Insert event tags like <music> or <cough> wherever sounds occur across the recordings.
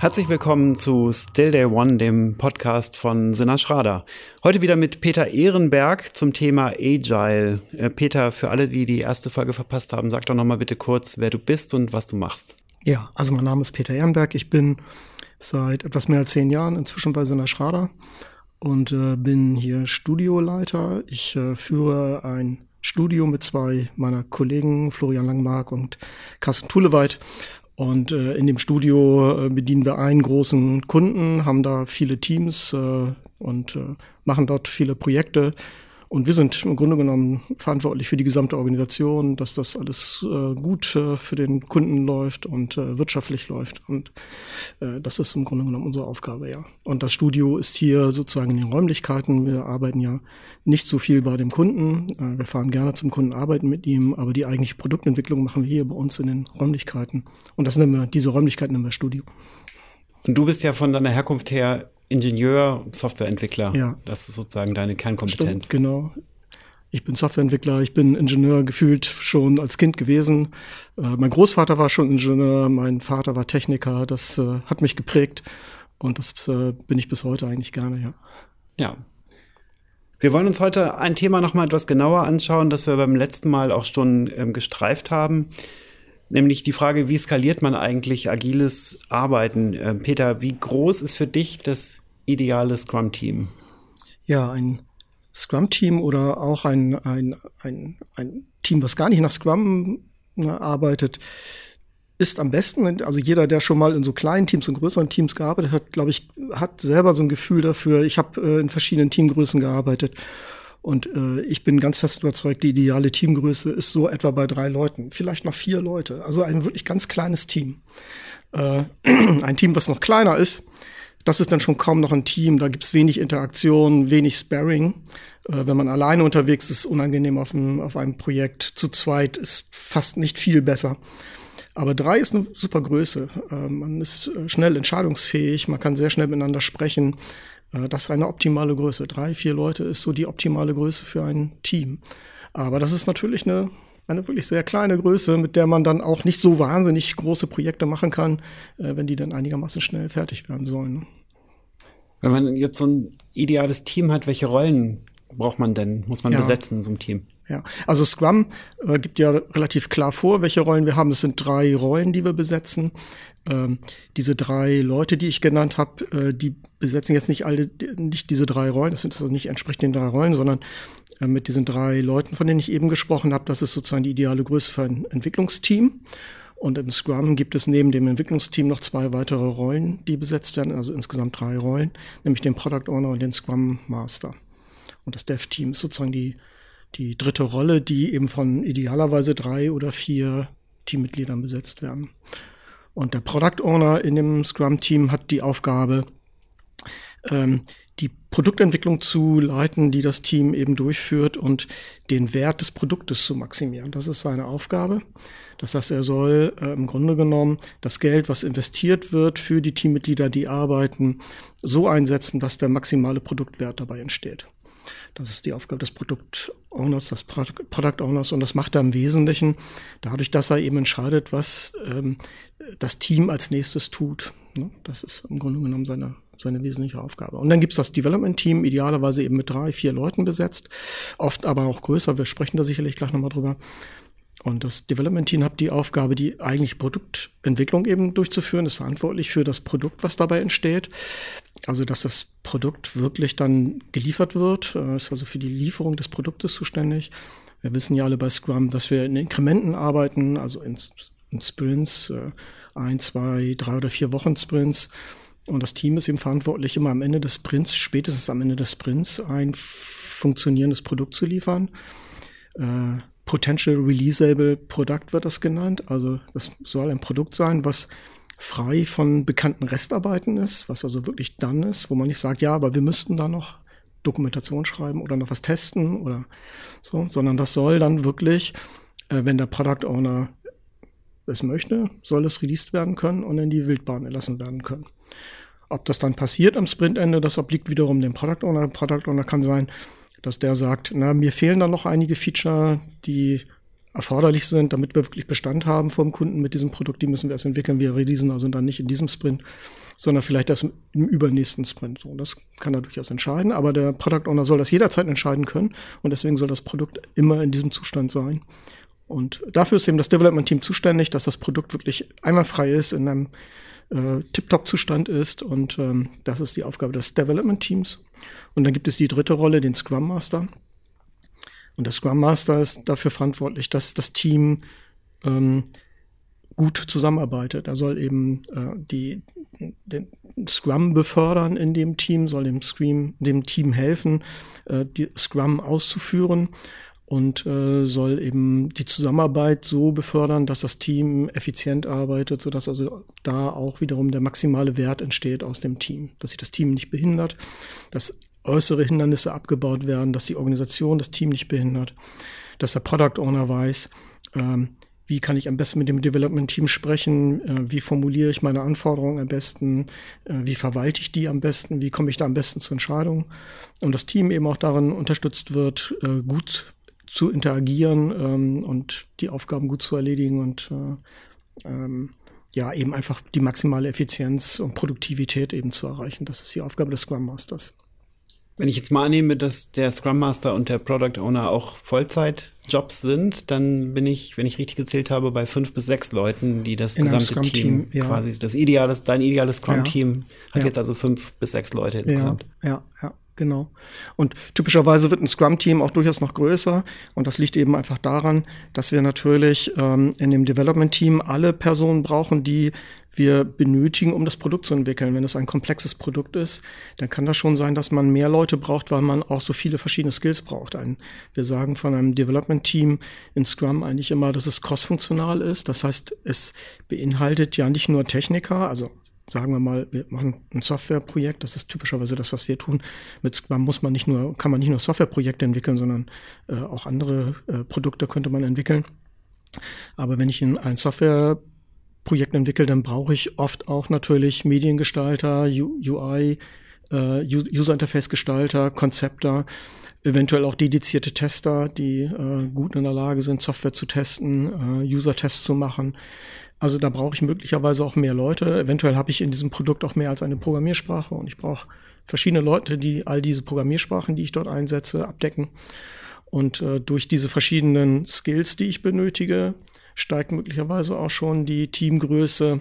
Herzlich willkommen zu Still Day One, dem Podcast von Sinna Schrader. Heute wieder mit Peter Ehrenberg zum Thema Agile. Äh, Peter, für alle, die die erste Folge verpasst haben, sag doch nochmal bitte kurz, wer du bist und was du machst. Ja, also mein Name ist Peter Ehrenberg. Ich bin seit etwas mehr als zehn Jahren inzwischen bei Sinna Schrader und äh, bin hier Studioleiter. Ich äh, führe ein Studio mit zwei meiner Kollegen, Florian Langmark und Carsten Tuleweit. Und äh, in dem Studio äh, bedienen wir einen großen Kunden, haben da viele Teams äh, und äh, machen dort viele Projekte. Und wir sind im Grunde genommen verantwortlich für die gesamte Organisation, dass das alles äh, gut äh, für den Kunden läuft und äh, wirtschaftlich läuft. Und äh, das ist im Grunde genommen unsere Aufgabe, ja. Und das Studio ist hier sozusagen in den Räumlichkeiten. Wir arbeiten ja nicht so viel bei dem Kunden. Äh, wir fahren gerne zum Kunden, arbeiten mit ihm, aber die eigentliche Produktentwicklung machen wir hier bei uns in den Räumlichkeiten. Und das nennen wir, diese Räumlichkeiten nennen wir Studio. Und du bist ja von deiner Herkunft her Ingenieur, Softwareentwickler. Ja. Das ist sozusagen deine Kernkompetenz. Stimmt, genau. Ich bin Softwareentwickler, ich bin Ingenieur gefühlt schon als Kind gewesen. Äh, mein Großvater war schon Ingenieur, mein Vater war Techniker. Das äh, hat mich geprägt und das äh, bin ich bis heute eigentlich gerne, ja. Ja. Wir wollen uns heute ein Thema nochmal etwas genauer anschauen, das wir beim letzten Mal auch schon ähm, gestreift haben nämlich die Frage, wie skaliert man eigentlich agiles Arbeiten? Äh, Peter, wie groß ist für dich das ideale Scrum-Team? Ja, ein Scrum-Team oder auch ein, ein, ein, ein Team, was gar nicht nach Scrum ne, arbeitet, ist am besten. Also jeder, der schon mal in so kleinen Teams und größeren Teams gearbeitet hat, glaube ich, hat selber so ein Gefühl dafür. Ich habe äh, in verschiedenen Teamgrößen gearbeitet und äh, ich bin ganz fest überzeugt, die ideale Teamgröße ist so etwa bei drei Leuten, vielleicht noch vier Leute. Also ein wirklich ganz kleines Team. Äh, <clears throat> ein Team, was noch kleiner ist, das ist dann schon kaum noch ein Team. Da gibt's wenig Interaktion, wenig Sparring. Äh, wenn man alleine unterwegs ist, unangenehm auf einem, auf einem Projekt. Zu zweit ist fast nicht viel besser. Aber drei ist eine super Größe. Äh, man ist äh, schnell entscheidungsfähig, man kann sehr schnell miteinander sprechen. Äh, das ist eine optimale Größe. Drei, vier Leute ist so die optimale Größe für ein Team. Aber das ist natürlich eine, eine wirklich sehr kleine Größe, mit der man dann auch nicht so wahnsinnig große Projekte machen kann, äh, wenn die dann einigermaßen schnell fertig werden sollen. Ne? Wenn man jetzt so ein ideales Team hat, welche Rollen braucht man denn, muss man ja. besetzen in so einem Team? Ja, also Scrum äh, gibt ja relativ klar vor, welche Rollen wir haben. Es sind drei Rollen, die wir besetzen. Ähm, diese drei Leute, die ich genannt habe, äh, die besetzen jetzt nicht alle, nicht diese drei Rollen. Das sind also nicht entsprechend den drei Rollen, sondern äh, mit diesen drei Leuten, von denen ich eben gesprochen habe, das ist sozusagen die ideale Größe für ein Entwicklungsteam. Und in Scrum gibt es neben dem Entwicklungsteam noch zwei weitere Rollen, die besetzt werden, also insgesamt drei Rollen, nämlich den Product Owner und den Scrum Master. Und das Dev-Team ist sozusagen die die dritte Rolle, die eben von idealerweise drei oder vier Teammitgliedern besetzt werden. Und der Product Owner in dem Scrum-Team hat die Aufgabe, ähm, die Produktentwicklung zu leiten, die das Team eben durchführt und den Wert des Produktes zu maximieren. Das ist seine Aufgabe. Das heißt, er soll äh, im Grunde genommen das Geld, was investiert wird für die Teammitglieder, die arbeiten, so einsetzen, dass der maximale Produktwert dabei entsteht. Das ist die Aufgabe des Product Owners, des Product Owners und das macht er im Wesentlichen dadurch, dass er eben entscheidet, was ähm, das Team als nächstes tut. Ne? Das ist im Grunde genommen seine, seine wesentliche Aufgabe. Und dann gibt's das Development-Team, idealerweise eben mit drei, vier Leuten besetzt, oft aber auch größer. Wir sprechen da sicherlich gleich nochmal drüber. Und das Development Team hat die Aufgabe, die eigentlich Produktentwicklung eben durchzuführen, ist verantwortlich für das Produkt, was dabei entsteht. Also, dass das Produkt wirklich dann geliefert wird, äh, ist also für die Lieferung des Produktes zuständig. Wir wissen ja alle bei Scrum, dass wir in Inkrementen arbeiten, also in, in Sprints, äh, ein, zwei, drei oder vier Wochen Sprints. Und das Team ist eben verantwortlich, immer am Ende des Sprints, spätestens am Ende des Sprints, ein funktionierendes Produkt zu liefern. Äh, Potential Releasable Product wird das genannt. Also das soll ein Produkt sein, was frei von bekannten Restarbeiten ist, was also wirklich dann ist, wo man nicht sagt, ja, aber wir müssten da noch Dokumentation schreiben oder noch was testen oder so, sondern das soll dann wirklich, äh, wenn der Product Owner es möchte, soll es released werden können und in die Wildbahn erlassen werden können. Ob das dann passiert am Sprintende, das obliegt wiederum dem Product Owner. Product Owner kann sein, dass der sagt, na, mir fehlen da noch einige Feature, die erforderlich sind, damit wir wirklich Bestand haben vom Kunden mit diesem Produkt. Die müssen wir erst entwickeln. Wir releasen also dann nicht in diesem Sprint, sondern vielleicht erst im übernächsten Sprint. So, das kann er durchaus entscheiden, aber der Product Owner soll das jederzeit entscheiden können und deswegen soll das Produkt immer in diesem Zustand sein. Und dafür ist eben das Development Team zuständig, dass das Produkt wirklich einwandfrei ist, in einem äh, Tip-Top-Zustand ist und ähm, das ist die Aufgabe des Development Teams. Und dann gibt es die dritte Rolle, den Scrum Master. Und der Scrum Master ist dafür verantwortlich, dass das Team ähm, gut zusammenarbeitet. Er soll eben äh, die, den Scrum befördern in dem Team, soll dem Scrum, dem Team helfen, äh, die Scrum auszuführen und äh, soll eben die Zusammenarbeit so befördern, dass das Team effizient arbeitet, sodass also da auch wiederum der maximale Wert entsteht aus dem Team, dass sich das Team nicht behindert, dass äußere Hindernisse abgebaut werden, dass die Organisation das Team nicht behindert, dass der Product Owner weiß, ähm, wie kann ich am besten mit dem Development-Team sprechen, äh, wie formuliere ich meine Anforderungen am besten, äh, wie verwalte ich die am besten, wie komme ich da am besten zur Entscheidung und das Team eben auch darin unterstützt wird, äh, gut zu interagieren ähm, und die Aufgaben gut zu erledigen und äh, ähm, ja, eben einfach die maximale Effizienz und Produktivität eben zu erreichen. Das ist die Aufgabe des Scrum Masters. Wenn ich jetzt mal annehme, dass der Scrum Master und der Product Owner auch Vollzeitjobs sind, dann bin ich, wenn ich richtig gezählt habe, bei fünf bis sechs Leuten, die das In gesamte Team, Team ja. quasi das ideales, dein ideales Scrum-Team Ja. hat Ja. jetzt also fünf bis sechs Leute insgesamt. Ja, ja, ja, genau. Und typischerweise wird ein Scrum-Team auch durchaus noch größer. Und das liegt eben einfach daran, dass wir natürlich ähm, in dem Development-Team alle Personen brauchen, die wir benötigen, um das Produkt zu entwickeln. Wenn es ein komplexes Produkt ist, dann kann das schon sein, dass man mehr Leute braucht, weil man auch so viele verschiedene Skills braucht. Ein, wir sagen von einem Development-Team in Scrum eigentlich immer, dass es cross-funktional ist. Das heißt, es beinhaltet ja nicht nur Techniker, also sagen wir mal, wir machen ein Softwareprojekt, das ist typischerweise das, was wir tun. Mit Scrum muss man nicht nur, kann man nicht nur Softwareprojekte entwickeln, sondern äh, auch andere äh, Produkte könnte man entwickeln. Aber wenn ich in ein Softwareprojekt entwickle, dann brauche ich oft auch natürlich Mediengestalter, UI, äh, User Interface Gestalter, Konzepter, eventuell auch dedizierte Tester, die äh, gut in der Lage sind, Software zu testen, äh, User-Tests zu machen. Also da brauche ich möglicherweise auch mehr Leute. Eventuell habe ich in diesem Produkt auch mehr als eine Programmiersprache und ich brauche verschiedene Leute, die all diese Programmiersprachen, die ich dort einsetze, abdecken. Und äh, durch diese verschiedenen Skills, die ich benötige, steigt möglicherweise auch schon die Teamgröße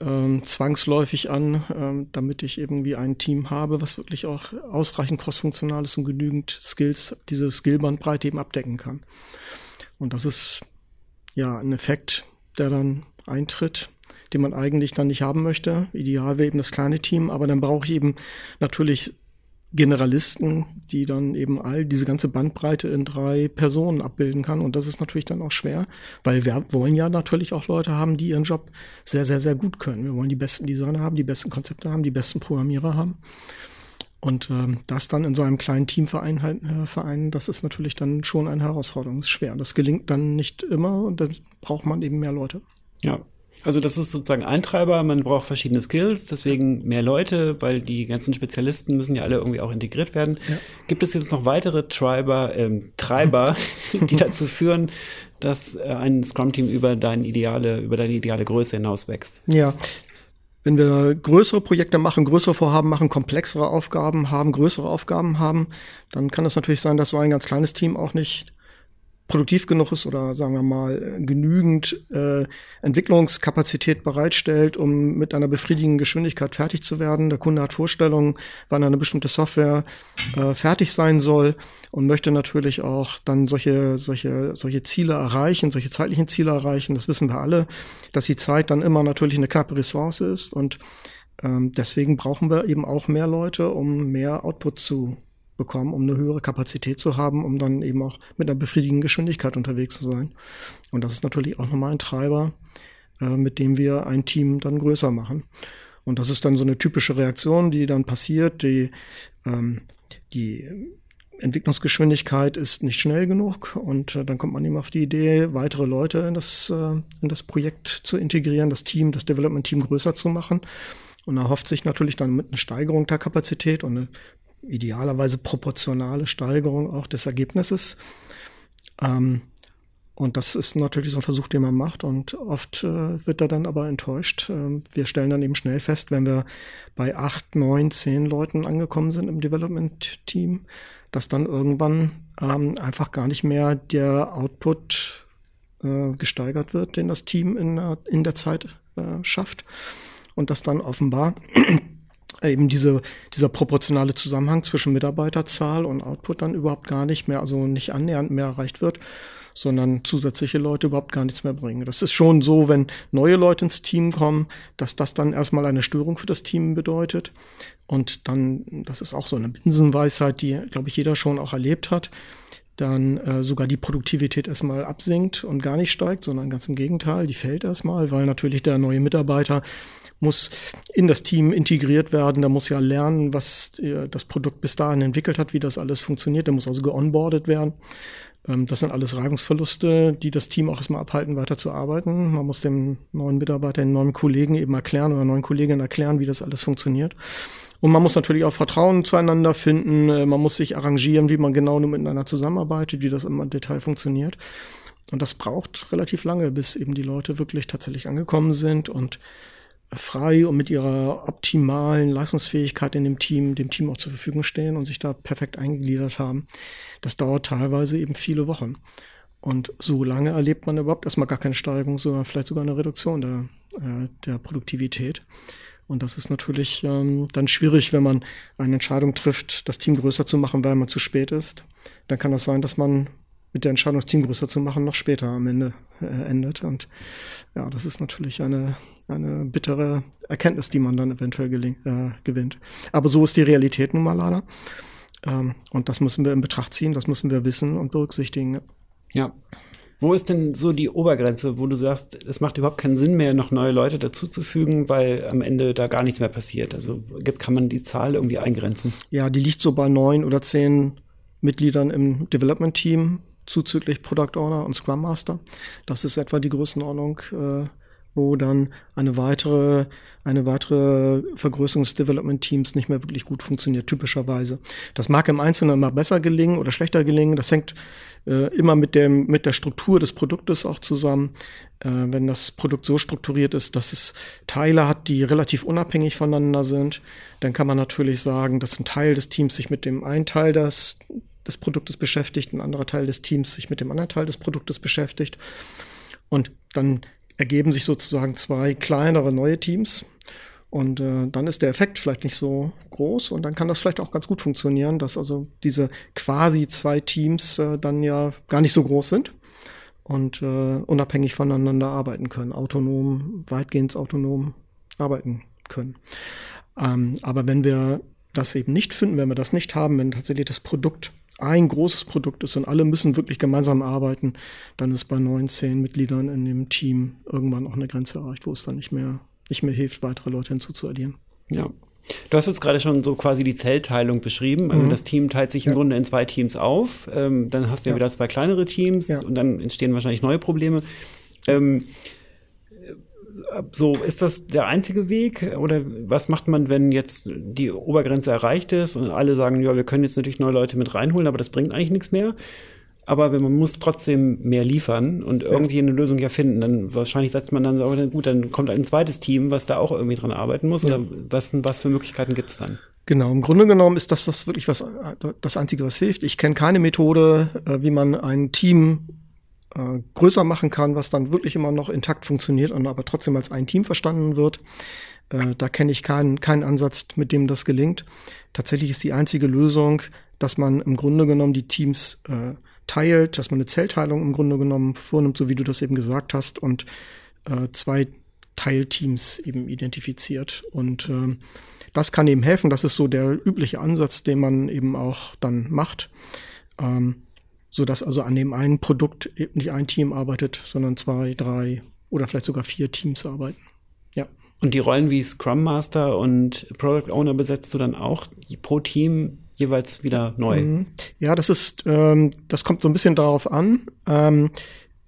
ähm, zwangsläufig an, ähm, damit ich irgendwie ein Team habe, was wirklich auch ausreichend crossfunktional ist und genügend Skills, diese Skillbandbreite eben abdecken kann. Und das ist ja ein Effekt, der dann eintritt, den man eigentlich dann nicht haben möchte. Ideal wäre eben das kleine Team, aber dann brauche ich eben natürlich Generalisten, die dann eben all diese ganze Bandbreite in drei Personen abbilden kann. Und das ist natürlich dann auch schwer, weil wir wollen ja natürlich auch Leute haben, die ihren Job sehr, sehr, sehr gut können. Wir wollen die besten Designer haben, die besten Konzepte haben, die besten Programmierer haben. Und ähm, das dann in so einem kleinen Teamverein halt, äh, Verein, das ist natürlich dann schon eine Herausforderung. Das ist schwer. Das gelingt dann nicht immer und dann braucht man eben mehr Leute. Ja. Also das ist sozusagen ein Treiber, man braucht verschiedene Skills, deswegen mehr Leute, weil die ganzen Spezialisten müssen ja alle irgendwie auch integriert werden. Ja. Gibt es jetzt noch weitere Treiber, ähm, Treiber, <laughs> die dazu führen, dass äh, ein Scrum-Team über deine ideale, über deine ideale Größe hinaus wächst? Ja. Wenn wir größere Projekte machen, größere Vorhaben machen, komplexere Aufgaben haben, größere Aufgaben haben, dann kann es natürlich sein, dass so ein ganz kleines Team auch nicht produktiv genug ist oder sagen wir mal genügend äh, Entwicklungskapazität bereitstellt, um mit einer befriedigenden Geschwindigkeit fertig zu werden. Der Kunde hat Vorstellungen, wann eine bestimmte Software äh, fertig sein soll und möchte natürlich auch dann solche solche solche Ziele erreichen, solche zeitlichen Ziele erreichen. Das wissen wir alle, dass die Zeit dann immer natürlich eine knappe Ressource ist und ähm, deswegen brauchen wir eben auch mehr Leute, um mehr Output zu bekommen, um eine höhere Kapazität zu haben, um dann eben auch mit einer befriedigenden Geschwindigkeit unterwegs zu sein. Und das ist natürlich auch nochmal ein Treiber, äh, mit dem wir ein Team dann größer machen. Und das ist dann so eine typische Reaktion, die dann passiert. Die, ähm, die Entwicklungsgeschwindigkeit ist nicht schnell genug und äh, dann kommt man eben auf die Idee, weitere Leute in das, äh, in das Projekt zu integrieren, das Team, das Development-Team größer zu machen. Und erhofft sich natürlich dann mit einer Steigerung der Kapazität und eine idealerweise proportionale Steigerung auch des Ergebnisses. Ähm, Und das ist natürlich so ein Versuch, den man macht. Und oft äh, wird er dann aber enttäuscht. Ähm, wir stellen dann eben schnell fest, wenn wir bei acht, neun, zehn Leuten angekommen sind im Development-Team, dass dann irgendwann ähm, einfach gar nicht mehr der Output äh, gesteigert wird, den das Team in, in der Zeit äh, schafft. Und dass dann offenbar eben diese, dieser proportionale Zusammenhang zwischen Mitarbeiterzahl und Output dann überhaupt gar nicht mehr, also nicht annähernd mehr erreicht wird, sondern zusätzliche Leute überhaupt gar nichts mehr bringen. Das ist schon so, wenn neue Leute ins Team kommen, dass das dann erstmal eine Störung für das Team bedeutet. Und dann, das ist auch so eine Binsenweisheit, die, glaube ich, jeder schon auch erlebt hat, dann äh, sogar die Produktivität erstmal absinkt und gar nicht steigt, sondern ganz im Gegenteil, die fällt erstmal, weil natürlich der neue Mitarbeiter muss in das Team integriert werden, der muss ja lernen, was äh, das Produkt bis dahin entwickelt hat, wie das alles funktioniert, der muss also geonboardet werden. Ähm, das sind alles Reibungsverluste, die das Team auch erstmal abhalten, weiter zu arbeiten. Man muss dem neuen Mitarbeiter, den neuen Kollegen eben erklären oder neuen Kolleginnen erklären, wie das alles funktioniert. Und man muss natürlich auch Vertrauen zueinander finden. Äh, man muss sich arrangieren, wie man genau miteinander zusammenarbeitet, wie das im Detail funktioniert. Und das braucht relativ lange, bis eben die Leute wirklich tatsächlich angekommen sind und frei und mit ihrer optimalen Leistungsfähigkeit in dem Team, dem Team auch zur Verfügung stehen und sich da perfekt eingegliedert haben. Das dauert teilweise eben viele Wochen. Und so lange erlebt man überhaupt erstmal gar keine Steigerung, sondern vielleicht sogar eine Reduktion der, äh, der Produktivität. Und das ist natürlich ähm, dann schwierig, wenn man eine Entscheidung trifft, das Team größer zu machen, weil man zu spät ist. Dann kann das sein, dass man mit der Entscheidung, das Team größer zu machen, noch später am Ende äh, endet. Und ja, das ist natürlich eine, eine bittere Erkenntnis, die man dann eventuell äh, gewinnt. Aber so ist die Realität nun mal leider. Ähm, und das müssen wir in Betracht ziehen, das müssen wir wissen und berücksichtigen. Ja. Wo ist denn so die Obergrenze, wo du sagst, es macht überhaupt keinen Sinn mehr, noch neue Leute dazuzufügen, weil am Ende da gar nichts mehr passiert? Also kann man die Zahl irgendwie eingrenzen? Ja, die liegt so bei neun oder zehn Mitgliedern im Development Team, zuzüglich Product Owner und Scrum Master. Das ist etwa die Größenordnung, äh, wo dann eine weitere, eine weitere Vergrößerung des Development Teams nicht mehr wirklich gut funktioniert, typischerweise. Das mag im Einzelnen immer besser gelingen oder schlechter gelingen. Das hängt äh, immer mit dem, mit der Struktur des Produktes auch zusammen. Äh, wenn das Produkt so strukturiert ist, dass es Teile hat, die relativ unabhängig voneinander sind, dann kann man natürlich sagen, dass ein Teil des Teams sich mit dem einen Teil des, des Produktes beschäftigt, ein anderer Teil des Teams sich mit dem anderen Teil des Produktes beschäftigt. Und dann ergeben sich sozusagen zwei kleinere neue Teams. Und äh, dann ist der Effekt vielleicht nicht so groß und dann kann das vielleicht auch ganz gut funktionieren, dass also diese quasi zwei Teams äh, dann ja gar nicht so groß sind und äh, unabhängig voneinander arbeiten können, autonom, weitgehend autonom arbeiten können. Ähm, aber wenn wir das eben nicht finden, wenn wir das nicht haben, wenn tatsächlich das Produkt ein großes Produkt ist und alle müssen wirklich gemeinsam arbeiten, dann ist bei 19 Mitgliedern in dem Team irgendwann auch eine Grenze erreicht, wo es dann nicht mehr, nicht mehr hilft, weitere Leute hinzuzuaddieren. Ja. Du hast jetzt gerade schon so quasi die Zellteilung beschrieben. Also mhm. das Team teilt sich im ja. Grunde in zwei Teams auf. Ähm, dann hast du ja, ja, wieder zwei kleinere Teams ja. und dann entstehen wahrscheinlich neue Probleme. Ähm, so, ist das der einzige Weg? Oder was macht man, wenn jetzt die Obergrenze erreicht ist und alle sagen, ja, wir können jetzt natürlich neue Leute mit reinholen, aber das bringt eigentlich nichts mehr? Aber wenn man muss trotzdem mehr liefern und irgendwie eine Lösung ja finden, dann wahrscheinlich sagt man dann so, gut, dann kommt ein zweites Team, was da auch irgendwie dran arbeiten muss. Ja. Oder was, was für Möglichkeiten gibt es dann? Genau, im Grunde genommen ist das, das wirklich was, das Einzige, was hilft. Ich kenne keine Methode, äh, wie man ein Team äh, größer machen kann, was dann wirklich immer noch intakt funktioniert und aber trotzdem als ein Team verstanden wird. Äh, da kenne ich keinen, keinen Ansatz, mit dem das gelingt. Tatsächlich ist die einzige Lösung, dass man im Grunde genommen die Teams äh, teilt, dass man eine Zellteilung im Grunde genommen vornimmt, so wie du das eben gesagt hast, und äh, zwei Teilteams eben identifiziert. Und äh, das kann eben helfen. Das ist so der übliche Ansatz, den man eben auch dann macht. Ähm, so dass also an dem einen Produkt eben nicht ein Team arbeitet, sondern zwei, drei oder vielleicht sogar vier Teams arbeiten. Ja. Und die Rollen wie Scrum Master und Product Owner besetzt du dann auch pro Team jeweils wieder neu? Mhm. Ja, das ist, ähm, das kommt so ein bisschen darauf an. Ähm,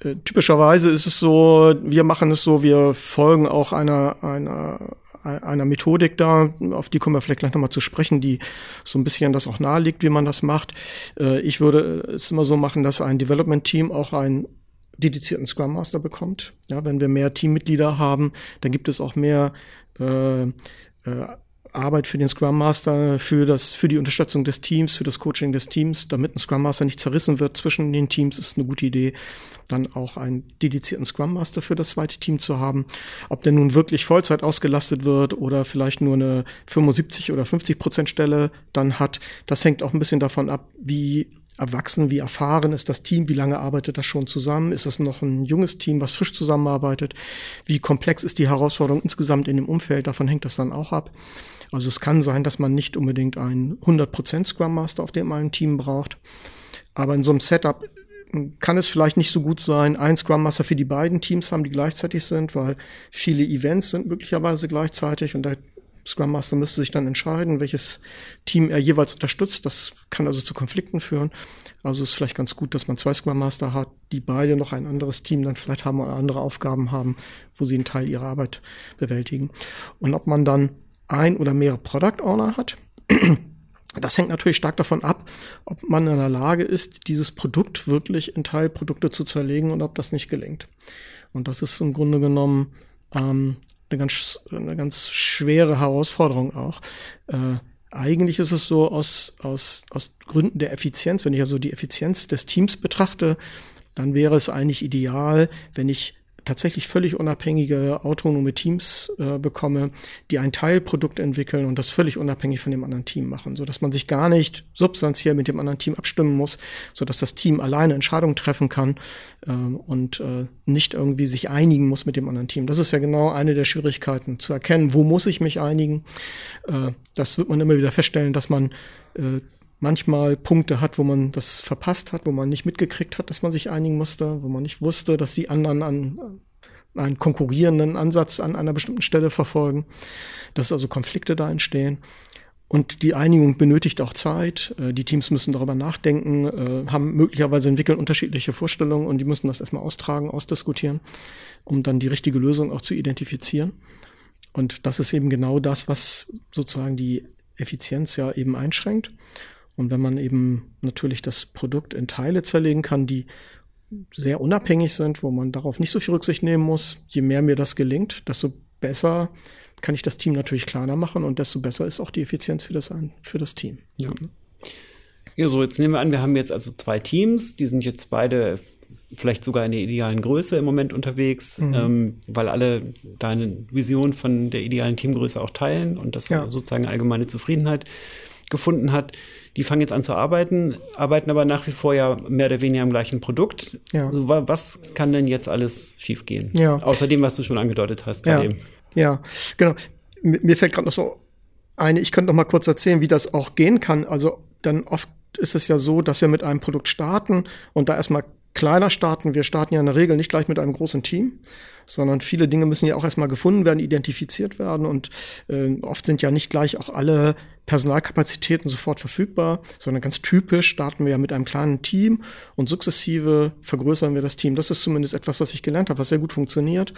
äh, typischerweise ist es so, wir machen es so, wir folgen auch einer, einer einer Methodik da, auf die kommen wir vielleicht gleich nochmal zu sprechen, die so ein bisschen das auch nahelegt, wie man das macht. Äh, ich würde es immer so machen, dass ein Development-Team auch ein dedizierten Scrum Master bekommt. Ja, wenn wir mehr Teammitglieder haben, dann gibt es auch mehr äh, äh, Arbeit für den Scrum Master, für das, für die Unterstützung des Teams, für das Coaching des Teams, damit ein Scrum Master nicht zerrissen wird zwischen den Teams, ist eine gute Idee, dann auch einen dedizierten Scrum Master für das zweite Team zu haben. Ob der nun wirklich Vollzeit ausgelastet wird oder vielleicht nur eine 75 oder 50 Prozent Stelle dann hat, das hängt auch ein bisschen davon ab, wie erwachsen, wie erfahren? Ist das Team, wie lange arbeitet das schon zusammen, ist es noch ein junges Team, was frisch zusammenarbeitet, wie komplex ist die Herausforderung insgesamt in dem Umfeld, davon hängt das dann auch ab. Also es kann sein, dass man nicht unbedingt einen 100% Scrum Master auf dem einen Team braucht, aber in so einem Setup kann es vielleicht nicht so gut sein, ein Scrum Master für die beiden Teams haben, die gleichzeitig sind, weil viele Events sind möglicherweise gleichzeitig und der Scrum Master müsste sich dann entscheiden, welches Team er jeweils unterstützt. Das kann also zu Konflikten führen. Also ist vielleicht ganz gut, dass man zwei Scrum Master hat, die beide noch ein anderes Team dann vielleicht haben oder andere Aufgaben haben, wo sie einen Teil ihrer Arbeit bewältigen. Und ob man dann ein oder mehrere Product Owner hat, <clears throat> das hängt natürlich stark davon ab, ob man in der Lage ist, dieses Produkt wirklich in Teilprodukte zu zerlegen und ob das nicht gelingt. Und das ist im Grunde genommen ähm, eine ganz, eine ganz schwere Herausforderung auch. Äh, eigentlich ist es so aus, aus, aus Gründen der Effizienz, wenn ich also die Effizienz des Teams betrachte, dann wäre es eigentlich ideal, wenn ich tatsächlich völlig unabhängige, autonome Teams äh, bekomme, die ein Teilprodukt entwickeln und das völlig unabhängig von dem anderen Team machen, so dass man sich gar nicht substanziell mit dem anderen Team abstimmen muss, so dass das Team alleine Entscheidungen treffen kann äh, und äh, nicht irgendwie sich einigen muss mit dem anderen Team. Das ist ja genau eine der Schwierigkeiten, zu erkennen, wo muss ich mich einigen. Äh, das wird man immer wieder feststellen, dass man äh, manchmal Punkte hat, wo man das verpasst hat, wo man nicht mitgekriegt hat, dass man sich einigen musste, wo man nicht wusste, dass die anderen an einen konkurrierenden Ansatz an einer bestimmten Stelle verfolgen, dass also Konflikte da entstehen. Und die Einigung benötigt auch Zeit. Äh, die Teams müssen darüber nachdenken, äh, haben möglicherweise entwickeln unterschiedliche Vorstellungen und die müssen das erstmal austragen, ausdiskutieren, um dann die richtige Lösung auch zu identifizieren. Und das ist eben genau das, was sozusagen die Effizienz ja eben einschränkt. Und wenn man eben natürlich das Produkt in Teile zerlegen kann, die sehr unabhängig sind, wo man darauf nicht so viel Rücksicht nehmen muss, je mehr mir das gelingt, desto besser kann ich das Team natürlich kleiner machen und desto besser ist auch die Effizienz für das, für das Team. Ja. Ja, so jetzt nehmen wir an, wir haben jetzt also zwei Teams, die sind jetzt beide vielleicht sogar in der idealen Größe im Moment unterwegs, mhm. ähm, weil alle deine Vision von der idealen Teamgröße auch teilen und das ja. sozusagen allgemeine Zufriedenheit gefunden hat. Die fangen jetzt an zu arbeiten, arbeiten aber nach wie vor ja mehr oder weniger am gleichen Produkt. Ja. Also, was kann denn jetzt alles schiefgehen? Ja. Außerdem, was du schon angedeutet hast. Ja, eben. ja genau. Mir fällt gerade noch so eine, ich könnte noch mal kurz erzählen, wie das auch gehen kann. Also dann oft ist es ja so, dass wir mit einem Produkt starten und da erstmal kleiner starten. Wir starten ja in der Regel nicht gleich mit einem großen Team, sondern viele Dinge müssen ja auch erstmal gefunden werden, identifiziert werden und äh, oft sind ja nicht gleich auch alle Personalkapazitäten sofort verfügbar, sondern ganz typisch starten wir ja mit einem kleinen Team und sukzessive vergrößern wir das Team. Das ist zumindest etwas, was ich gelernt habe, was sehr gut funktioniert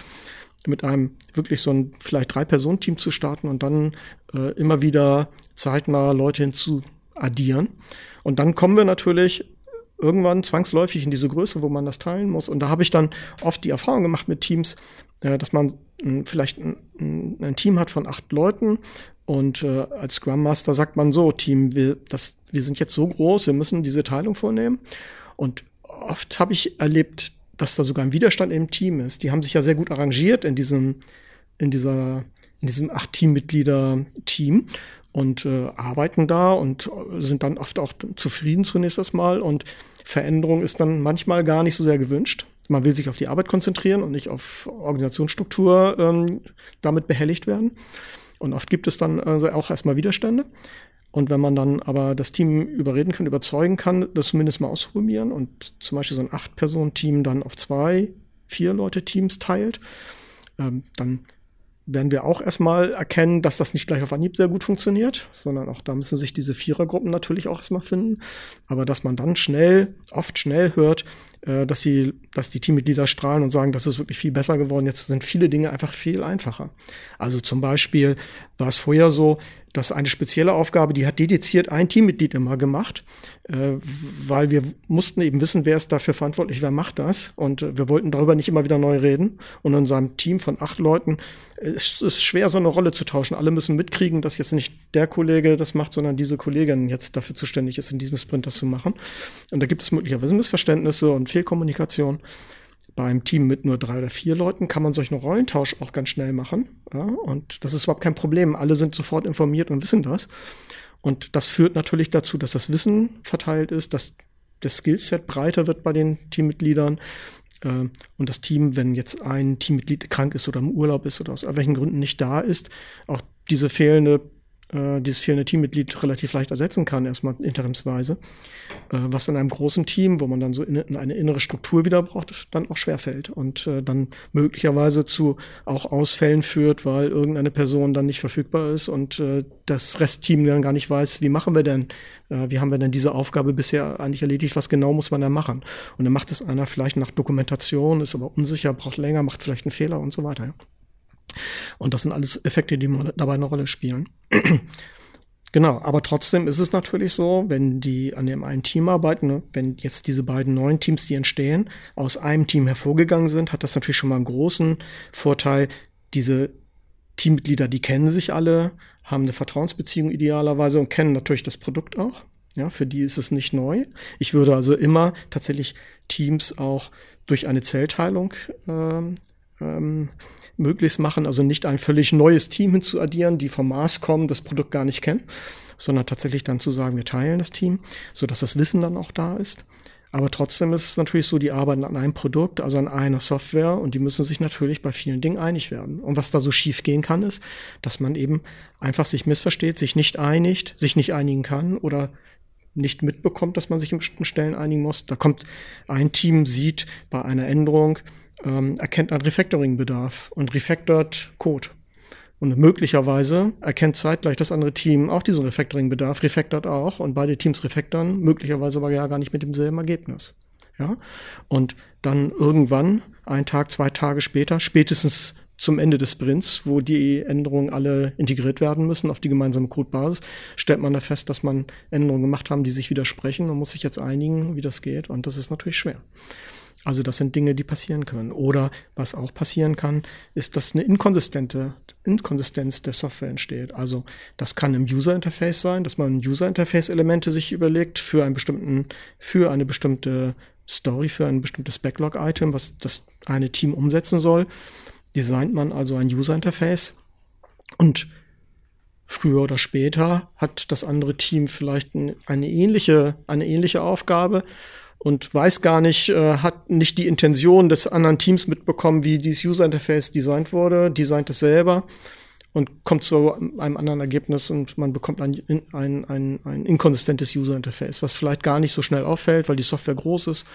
mit einem wirklich so ein vielleicht drei Personen Team zu starten und dann äh, immer wieder zeitnah Leute hinzu addieren. Und dann kommen wir natürlich irgendwann zwangsläufig in diese Größe, wo man das teilen muss. Und da habe ich dann oft die Erfahrung gemacht mit Teams, äh, dass man äh, vielleicht ein, ein, Team hat von acht Leuten und äh, als Scrum Master sagt man so, Team, wir, das, wir sind jetzt so groß, wir müssen diese Teilung vornehmen. Und oft habe ich erlebt, dass da sogar ein Widerstand im Team ist. Die haben sich ja sehr gut arrangiert in diesem, in dieser, in diesem acht Teammitglieder-Team und äh, arbeiten da und sind dann oft auch zufrieden zunächst erstmal und Veränderung ist dann manchmal gar nicht so sehr gewünscht. Man will sich auf die Arbeit konzentrieren und nicht auf Organisationsstruktur ähm, damit behelligt werden. Und oft gibt es dann also auch erstmal Widerstände. Und wenn man dann aber das Team überreden kann, überzeugen kann, das zumindest mal ausprobieren und zum Beispiel so ein Acht-Personen-Team dann auf zwei, vier Leute Teams teilt, ähm, dann werden wir auch erstmal erkennen, dass das nicht gleich auf Anhieb sehr gut funktioniert, sondern auch da müssen sich diese Vierergruppen natürlich auch erstmal finden. Aber dass man dann schnell, oft schnell hört, äh, dass sie, dass die Teammitglieder strahlen und sagen, das ist wirklich viel besser geworden. Jetzt sind viele Dinge einfach viel einfacher. Also zum Beispiel war es vorher so, Das ist eine spezielle Aufgabe, die hat dediziert ein Teammitglied immer gemacht, äh, weil wir mussten eben wissen, wer ist dafür verantwortlich, wer macht das. Und äh, wir wollten darüber nicht immer wieder neu reden. Und in unserem Team von acht Leuten äh, ist es schwer, so eine Rolle zu tauschen. Alle müssen mitkriegen, dass jetzt nicht der Kollege das macht, sondern diese Kollegin jetzt dafür zuständig ist, in diesem Sprint das zu machen. Und da gibt es möglicherweise Missverständnisse und Fehlkommunikation. Beim Team mit nur drei oder vier Leuten kann man solchen Rollentausch auch ganz schnell machen. Ja, und das ist überhaupt kein Problem. Alle sind sofort informiert und wissen das. Und das führt natürlich dazu, dass das Wissen verteilt ist, dass das Skillset breiter wird bei den Teammitgliedern. Äh, und das Team, wenn jetzt ein Teammitglied krank ist oder im Urlaub ist oder aus welchen Gründen nicht da ist, auch diese fehlende äh, dieses fehlende Teammitglied relativ leicht ersetzen kann, erstmal interimsweise. Äh, was in einem großen Team, wo man dann so in, in eine innere Struktur wieder braucht, dann auch schwerfällt und äh, dann möglicherweise zu auch Ausfällen führt, weil irgendeine Person dann nicht verfügbar ist und äh, das Restteam dann gar nicht weiß, wie machen wir denn, äh, wie haben wir denn diese Aufgabe bisher eigentlich erledigt, was genau muss man da machen. Und dann macht es einer vielleicht nach Dokumentation, ist aber unsicher, braucht länger, macht vielleicht einen Fehler und so weiter. Ja. Und das sind alles Effekte, die dabei eine Rolle spielen. <clears throat> genau, aber trotzdem ist es natürlich so, wenn die an dem einen Team arbeiten, ne, wenn jetzt diese beiden neuen Teams, die entstehen, aus einem Team hervorgegangen sind, hat das natürlich schon mal einen großen Vorteil. Diese Teammitglieder, die kennen sich alle, haben eine Vertrauensbeziehung idealerweise und kennen natürlich das Produkt auch. Ja, für die ist es nicht neu. Ich würde also immer tatsächlich Teams auch durch eine Zellteilung ähm, ähm, möglichst machen, also nicht ein völlig neues Team hinzuaddieren, die vom Mars kommen, das Produkt gar nicht kennen, sondern tatsächlich dann zu sagen, wir teilen das Team, so dass das Wissen dann auch da ist. Aber trotzdem ist es natürlich so, die arbeiten an einem Produkt, also an einer Software und die müssen sich natürlich bei vielen Dingen einig werden. Und was da so schief gehen kann, ist, dass man eben einfach sich missversteht, sich nicht einigt, sich nicht einigen kann oder nicht mitbekommt, dass man sich in bestimmten Stellen einigen muss. Da kommt ein Team, sieht bei einer Änderung, ähm, erkennt einen Refactoring-Bedarf und refactort Code. Und möglicherweise erkennt zeitgleich das andere Team auch diesen Refactoring-Bedarf, refactort auch und beide Teams refactoren, möglicherweise aber ja gar nicht mit demselben Ergebnis. Ja? Und dann irgendwann, ein Tag, zwei Tage später, spätestens zum Ende des Sprints, wo die Änderungen alle integriert werden müssen auf die gemeinsame Codebasis, stellt man da fest, dass man Änderungen gemacht haben, die sich widersprechen und muss sich jetzt einigen, wie das geht. Und das ist natürlich schwer. Also das sind Dinge, die passieren können. Oder was auch passieren kann, ist, dass eine inkonsistente Inkonsistenz der Software entsteht. Also das kann im User Interface sein, dass man User Interface Elemente sich überlegt für einen bestimmten, für eine bestimmte Story, für ein bestimmtes Backlog Item, was das eine Team umsetzen soll. Designt man also ein User Interface und früher oder später hat das andere Team vielleicht eine ähnliche, eine ähnliche Aufgabe und weiß gar nicht, äh, hat nicht die Intention des anderen Teams mitbekommen, wie dieses User Interface designt wurde, designt es selber und kommt zu einem anderen Ergebnis und man bekommt ein, ein, ein, ein inkonsistentes User Interface, was vielleicht gar nicht so schnell auffällt, weil die Software groß ist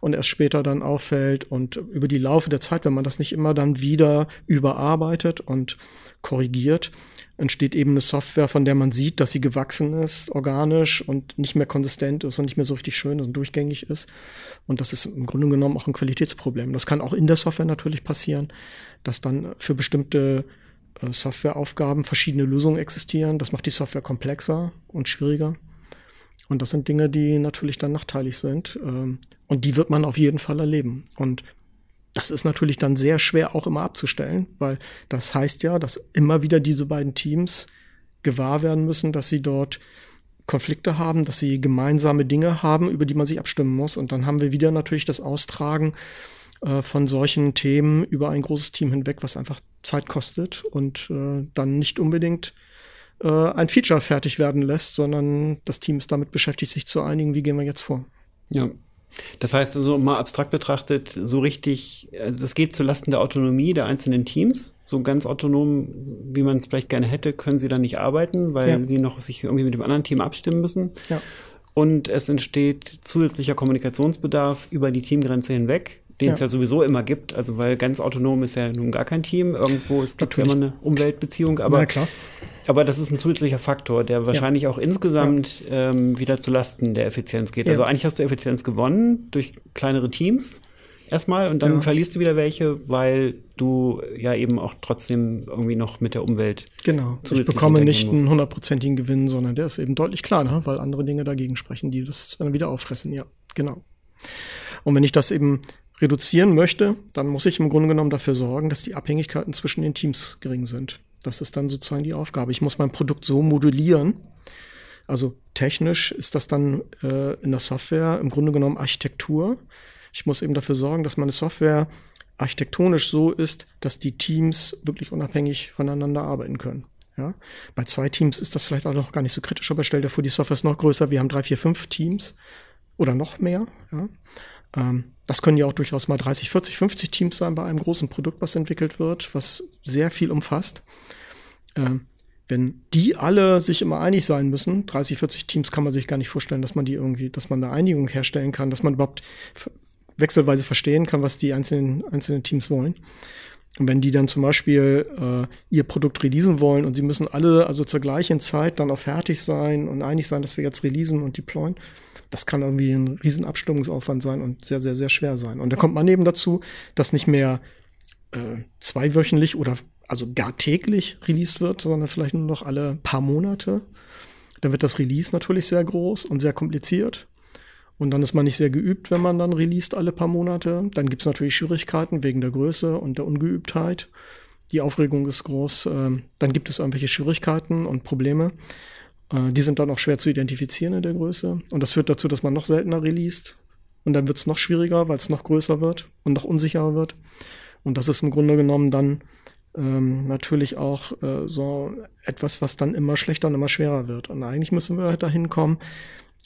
und erst später dann auffällt und über die Laufe der Zeit, wenn man das nicht immer dann wieder überarbeitet und korrigiert, entsteht eben eine Software, von der man sieht, dass sie gewachsen ist, organisch und nicht mehr konsistent ist und nicht mehr so richtig schön und durchgängig ist. Und das ist im Grunde genommen auch ein Qualitätsproblem. Das kann auch in der Software natürlich passieren, dass dann für bestimmte äh, Softwareaufgaben verschiedene Lösungen existieren. Das macht die Software komplexer und schwieriger. Und das sind Dinge, die natürlich dann nachteilig sind. Ähm, und die wird man auf jeden Fall erleben. Und das ist natürlich dann sehr schwer auch immer abzustellen, weil das heißt ja, dass immer wieder diese beiden Teams gewahr werden müssen, dass sie dort Konflikte haben, dass sie gemeinsame Dinge haben, über die man sich abstimmen muss. Und dann haben wir wieder natürlich das Austragen äh, von solchen Themen über ein großes Team hinweg, was einfach Zeit kostet und äh, dann nicht unbedingt äh, ein Feature fertig werden lässt, sondern das Team ist damit beschäftigt, sich zu einigen, wie gehen wir jetzt vor. Ja, das heißt also mal abstrakt betrachtet, so richtig, äh, das geht zulasten der Autonomie der einzelnen Teams. So ganz autonom, wie man es vielleicht gerne hätte, können sie dann nicht arbeiten, weil ja. sie noch sich irgendwie mit dem anderen Team abstimmen müssen. Ja. Und es entsteht zusätzlicher Kommunikationsbedarf über die Teamgrenze hinweg, den es ja. ja. sowieso immer gibt. Also weil ganz autonom ist ja nun gar kein Team. Irgendwo es gibt ja immer eine Umweltbeziehung, aber ja, klar. Aber das ist ein zusätzlicher Faktor, der wahrscheinlich ja. auch insgesamt ähm, wieder zu Lasten der Effizienz geht. Also eigentlich hast du Effizienz gewonnen durch kleinere Teams, erstmal und dann ja. verlierst du wieder welche, weil du ja eben auch trotzdem irgendwie noch mit der Umwelt. Genau. Ich bekomme nicht einen hundertprozentigen Gewinn, sondern der ist eben deutlich kleiner, weil andere Dinge dagegen sprechen, die das dann wieder auffressen. Ja, genau. Und wenn ich das eben reduzieren möchte, dann muss ich im Grunde genommen dafür sorgen, dass die Abhängigkeiten zwischen den Teams gering sind. Das ist dann sozusagen die Aufgabe. Ich muss mein Produkt so modulieren. Also technisch ist das dann äh, in der Software im Grunde genommen Architektur. Ich muss eben dafür sorgen, dass meine Software architektonisch so ist, dass die Teams wirklich unabhängig voneinander arbeiten können. Ja? Bei zwei Teams ist das vielleicht auch noch gar nicht so kritisch, aber stell dir vor, die Software ist noch größer. Wir haben drei, vier, fünf Teams oder noch mehr. Ja? Ähm, das können ja auch durchaus mal 30, 40, 50 Teams sein bei einem großen Produkt, was entwickelt wird, was sehr viel umfasst. Ähm, wenn die alle sich immer einig sein müssen, 30, 40 Teams kann man sich gar nicht vorstellen, dass man die irgendwie, dass man eine Einigung herstellen kann, dass man überhaupt wechselweise verstehen kann, was die einzelnen, einzelnen Teams wollen. Und wenn die dann zum Beispiel äh, ihr Produkt releasen wollen und sie müssen alle also zur gleichen Zeit dann auch fertig sein und einig sein, dass wir jetzt releasen und deployen, das kann irgendwie ein riesen Abstimmungsaufwand sein und sehr, sehr, sehr schwer sein. Und da kommt man eben dazu, dass nicht mehr äh, zweiwöchentlich oder also gar täglich released wird, sondern vielleicht nur noch alle paar Monate. Dann wird das Release natürlich sehr groß und sehr kompliziert. Und dann ist man nicht sehr geübt, wenn man dann released alle paar Monate. Dann gibt es natürlich Schwierigkeiten wegen der Größe und der Ungeübtheit. Die Aufregung ist groß. Ähm, dann gibt es irgendwelche Schwierigkeiten und Probleme. Äh, die sind dann auch schwer zu identifizieren in der Größe. Und das führt dazu, dass man noch seltener released. Und dann wird es noch schwieriger, weil es noch größer wird und noch unsicherer wird. Und das ist im Grunde genommen dann ähm, natürlich auch äh, so etwas, was dann immer schlechter und immer schwerer wird. Und eigentlich müssen wir halt dahin kommen,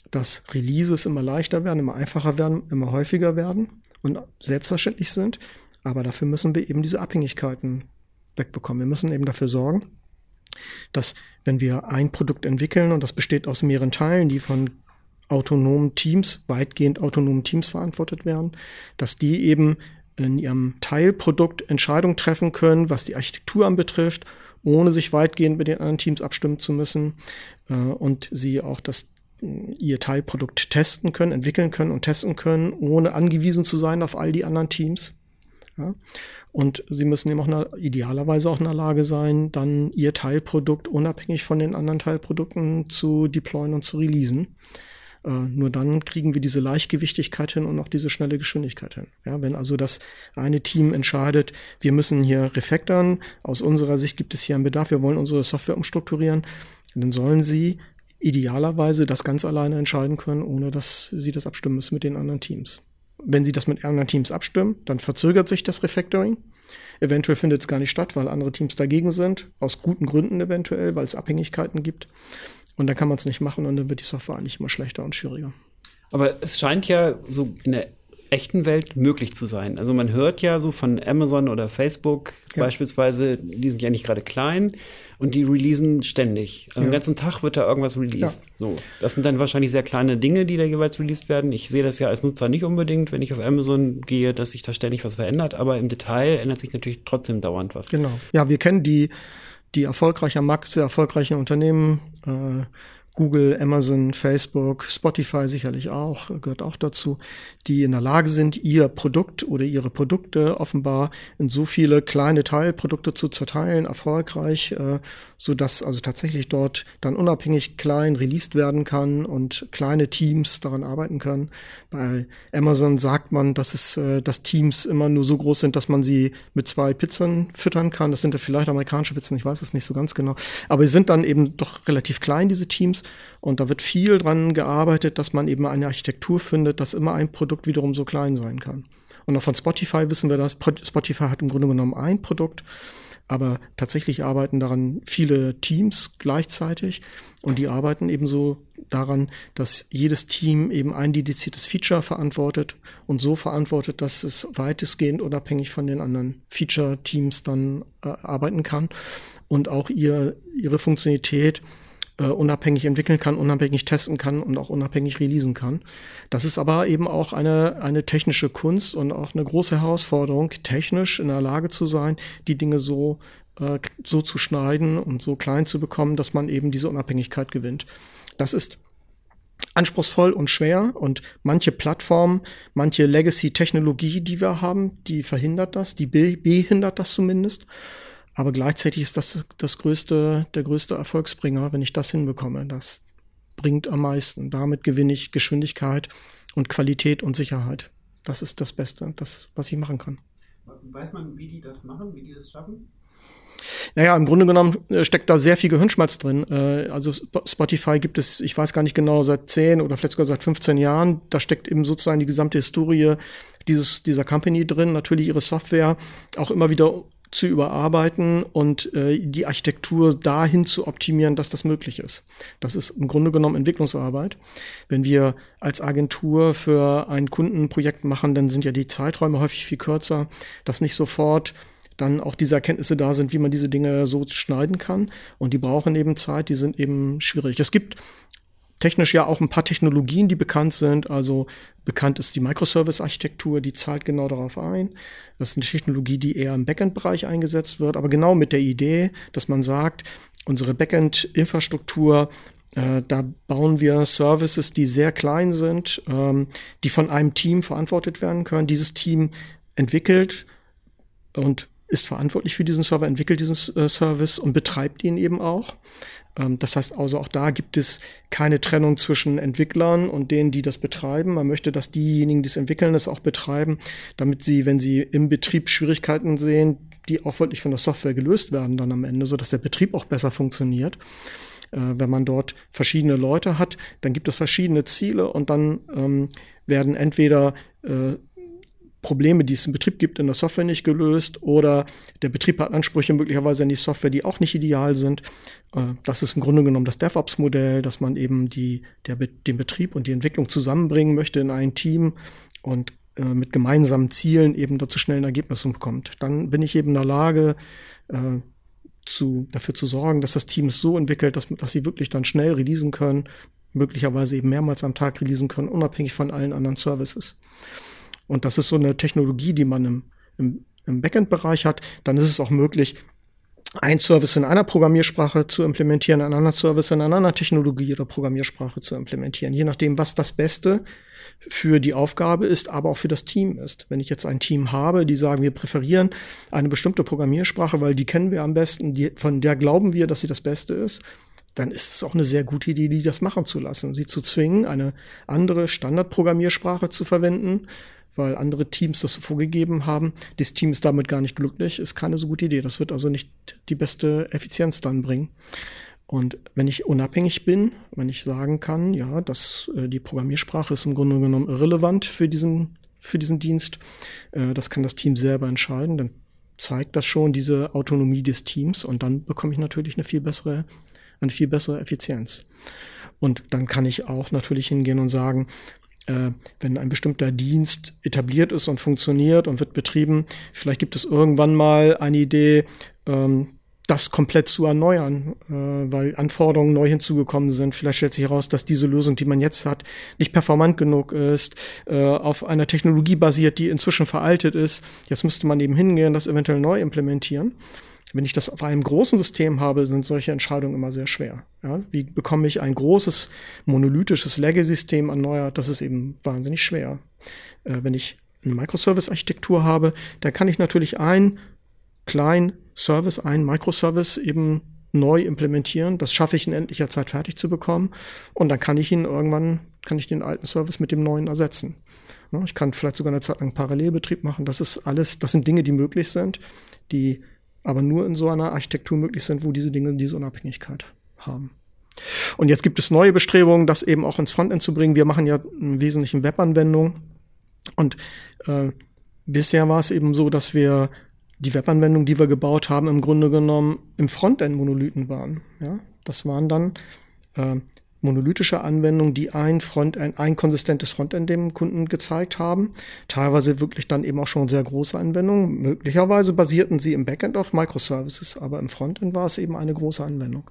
dass Releases immer leichter werden, immer einfacher werden, immer häufiger werden und selbstverständlich sind. Aber dafür müssen wir eben diese Abhängigkeiten wegbekommen. Wir müssen eben dafür sorgen, dass wenn wir ein Produkt entwickeln und das besteht aus mehreren Teilen, die von autonomen Teams, weitgehend autonomen Teams verantwortet werden, dass die eben in ihrem Teilprodukt Entscheidungen treffen können, was die Architektur anbetrifft, ohne sich weitgehend mit den anderen Teams abstimmen zu müssen äh, und sie auch das ihr Teilprodukt testen können, entwickeln können und testen können, ohne angewiesen zu sein auf all die anderen Teams. Ja? Und sie müssen eben auch eine, idealerweise auch in der Lage sein, dann ihr Teilprodukt unabhängig von den anderen Teilprodukten zu deployen und zu releasen. Äh, nur dann kriegen wir diese Leichtgewichtigkeit hin und auch diese schnelle Geschwindigkeit hin. Ja, wenn also das eine Team entscheidet, wir müssen hier refactoren, aus unserer Sicht gibt es hier einen Bedarf, wir wollen unsere Software umstrukturieren, dann sollen sie idealerweise das ganz alleine entscheiden können, ohne dass sie das abstimmen müssen mit den anderen Teams. Wenn Sie das mit anderen Teams abstimmen, dann verzögert sich das Refactoring. Eventuell findet es gar nicht statt, weil andere Teams dagegen sind, aus guten Gründen eventuell, weil es Abhängigkeiten gibt. Und dann kann man es nicht machen und dann wird die Software eigentlich immer schlechter und schwieriger. Aber es scheint ja so in der echten Welt möglich zu sein. Also man hört ja so von Amazon oder Facebook ja. beispielsweise, die sind ja nicht gerade klein und die releasen ständig. Also ja. Den ganzen Tag wird da irgendwas released. Ja. So, das sind dann wahrscheinlich sehr kleine Dinge, die da jeweils released werden. Ich sehe das ja als Nutzer nicht unbedingt, wenn ich auf Amazon gehe, dass sich da ständig was verändert, aber im Detail ändert sich natürlich trotzdem dauernd was. Genau. Ja, wir kennen die die erfolgreich am Markt sehr erfolgreichen Unternehmen äh, Google, Amazon, Facebook, Spotify sicherlich auch, gehört auch dazu, die in der Lage sind, ihr Produkt oder ihre Produkte offenbar in so viele kleine Teilprodukte zu zerteilen, erfolgreich, äh, so dass also tatsächlich dort dann unabhängig klein released werden kann und kleine Teams daran arbeiten können. Bei Amazon sagt man, dass es, äh, dass Teams immer nur so groß sind, dass man sie mit zwei Pizzen füttern kann. Das sind ja vielleicht amerikanische Pizzen, ich weiß es nicht so ganz genau. Aber sie sind dann eben doch relativ klein, diese Teams und da wird viel dran gearbeitet, dass man eben eine Architektur findet, dass immer ein Produkt wiederum so klein sein kann. Und auch von Spotify wissen wir das. Spotify hat im Grunde genommen ein Produkt, aber tatsächlich arbeiten daran viele Teams gleichzeitig und die arbeiten ebenso daran, dass jedes Team eben ein dediziertes Feature verantwortet und so verantwortet, dass es weitestgehend unabhängig von den anderen Feature-Teams dann äh, arbeiten kann und auch ihr, ihre Funktionalität äh, unabhängig entwickeln kann, unabhängig testen kann und auch unabhängig releasen kann. Das ist aber eben auch eine, eine technische Kunst und auch eine große Herausforderung, technisch in der Lage zu sein, die Dinge so, äh, so zu schneiden und so klein zu bekommen, dass man eben diese Unabhängigkeit gewinnt. Das ist anspruchsvoll und schwer und manche Plattform, manche Legacy-Technologie, die wir haben, die verhindert das, die behindert das zumindest. Aber gleichzeitig ist das das größte, der größte Erfolgsbringer, wenn ich das hinbekomme. Das bringt am meisten. Damit gewinne ich Geschwindigkeit und Qualität und Sicherheit. Das ist das Beste, das, was ich machen kann. Weiß man, wie die das machen, wie die das schaffen? Naja, im Grunde genommen äh, steckt da sehr viel Gehirnschmalz drin. Äh, also Spotify gibt es, ich weiß gar nicht genau, seit 10 oder vielleicht sogar seit 15 Jahren. Da steckt eben sozusagen die gesamte Historie dieses, dieser Company drin. Natürlich ihre Software auch immer wieder zu überarbeiten und äh, die Architektur dahin zu optimieren, dass das möglich ist. Das ist im Grunde genommen Entwicklungsarbeit. Wenn wir als Agentur für ein Kundenprojekt machen, dann sind ja die Zeiträume häufig viel kürzer, dass nicht sofort dann auch diese Erkenntnisse da sind, wie man diese Dinge so schneiden kann. Und die brauchen eben Zeit, die sind eben schwierig. Es gibt technisch ja auch ein paar Technologien, die bekannt sind. Also bekannt ist die Microservice-Architektur, die zahlt genau darauf ein. Das ist eine Technologie, die eher im Backend-Bereich eingesetzt wird, aber genau mit der Idee, dass man sagt, unsere Backend-Infrastruktur äh, da bauen wir Services, die sehr klein sind, ähm, die von einem Team verantwortet werden können. Dieses Team entwickelt und ist verantwortlich für diesen Server, entwickelt diesen äh, Service und betreibt ihn eben auch. Ähm, das heißt also, auch da gibt es keine Trennung zwischen Entwicklern und denen, die das betreiben. Man möchte, dass diejenigen, die es entwickeln, das auch betreiben, damit sie, wenn sie im Betrieb Schwierigkeiten sehen, die auch wirklich von der Software gelöst werden dann am Ende, so dass der Betrieb auch besser funktioniert. Äh, wenn man dort verschiedene Leute hat, dann gibt es verschiedene Ziele und dann ähm, werden entweder äh, Probleme, die es im Betrieb gibt, in der Software nicht gelöst oder der Betrieb hat Ansprüche möglicherweise an die Software, die auch nicht ideal sind. Äh, das ist im Grunde genommen das DevOps-Modell, dass man eben die, der, den Betrieb und die Entwicklung zusammenbringen möchte in ein Team und äh, mit gemeinsamen Zielen eben dazu schnellen Ergebnissen bekommt. Dann bin ich eben in der Lage, äh, zu, dafür zu sorgen, dass das Team es so entwickelt, dass, dass sie wirklich dann schnell releasen können, möglicherweise eben mehrmals am Tag releasen können, unabhängig von allen anderen Services. Und das ist so eine Technologie, die man im, im, im Backend-Bereich hat. Dann ist es auch möglich, ein Service in einer Programmiersprache zu implementieren, einen anderen Service in einer anderen Technologie oder Programmiersprache zu implementieren, je nachdem, was das Beste für die Aufgabe ist, aber auch für das Team ist. Wenn ich jetzt ein Team habe, die sagen, wir präferieren eine bestimmte Programmiersprache, weil die kennen wir am besten, die, von der glauben wir, dass sie das Beste ist, dann ist es auch eine sehr gute Idee, die das machen zu lassen, sie zu zwingen, eine andere Standardprogrammiersprache zu verwenden, weil andere Teams das so vorgegeben haben. Das Team ist damit gar nicht glücklich, ist keine so gute Idee. Das wird also nicht die beste Effizienz dann bringen. Und wenn ich unabhängig bin, wenn ich sagen kann, ja, dass äh, die Programmiersprache ist im Grunde genommen irrelevant für diesen, für diesen Dienst, äh, das kann das Team selber entscheiden, dann zeigt das schon diese Autonomie des Teams und dann bekomme ich natürlich eine viel bessere, eine viel bessere Effizienz. Und dann kann ich auch natürlich hingehen und sagen, äh, wenn ein bestimmter Dienst etabliert ist und funktioniert und wird betrieben, vielleicht gibt es irgendwann mal eine Idee, ähm, das komplett zu erneuern, äh, weil Anforderungen neu hinzugekommen sind. Vielleicht stellt sich heraus, dass diese Lösung, die man jetzt hat, nicht performant genug ist, äh, auf einer Technologie basiert, die inzwischen veraltet ist. Jetzt müsste man eben hingehen, das eventuell neu implementieren. Wenn ich das auf einem großen System habe, sind solche Entscheidungen immer sehr schwer. Ja, wie bekomme ich ein großes monolithisches Legacy-System erneuert? Das ist eben wahnsinnig schwer. Äh, wenn ich eine Microservice-Architektur habe, dann kann ich natürlich einen kleinen Service, einen Microservice eben neu implementieren. Das schaffe ich in endlicher Zeit fertig zu bekommen. Und dann kann ich ihn irgendwann, kann ich den alten Service mit dem neuen ersetzen. Ich kann vielleicht sogar eine Zeit lang Parallelbetrieb machen. Das ist alles, das sind Dinge, die möglich sind, die aber nur in so einer Architektur möglich sind, wo diese Dinge diese Unabhängigkeit haben. Und jetzt gibt es neue Bestrebungen, das eben auch ins Frontend zu bringen. Wir machen ja im Wesentlichen Webanwendungen. Und äh, bisher war es eben so, dass wir die Webanwendungen, die wir gebaut haben, im Grunde genommen im Frontend Monolithen waren. Ja, das waren dann äh, monolithische Anwendungen, die ein Frontend, ein konsistentes Frontend dem Kunden gezeigt haben. Teilweise wirklich dann eben auch schon sehr große Anwendungen. Möglicherweise basierten sie im Backend auf Microservices, aber im Frontend war es eben eine große Anwendung.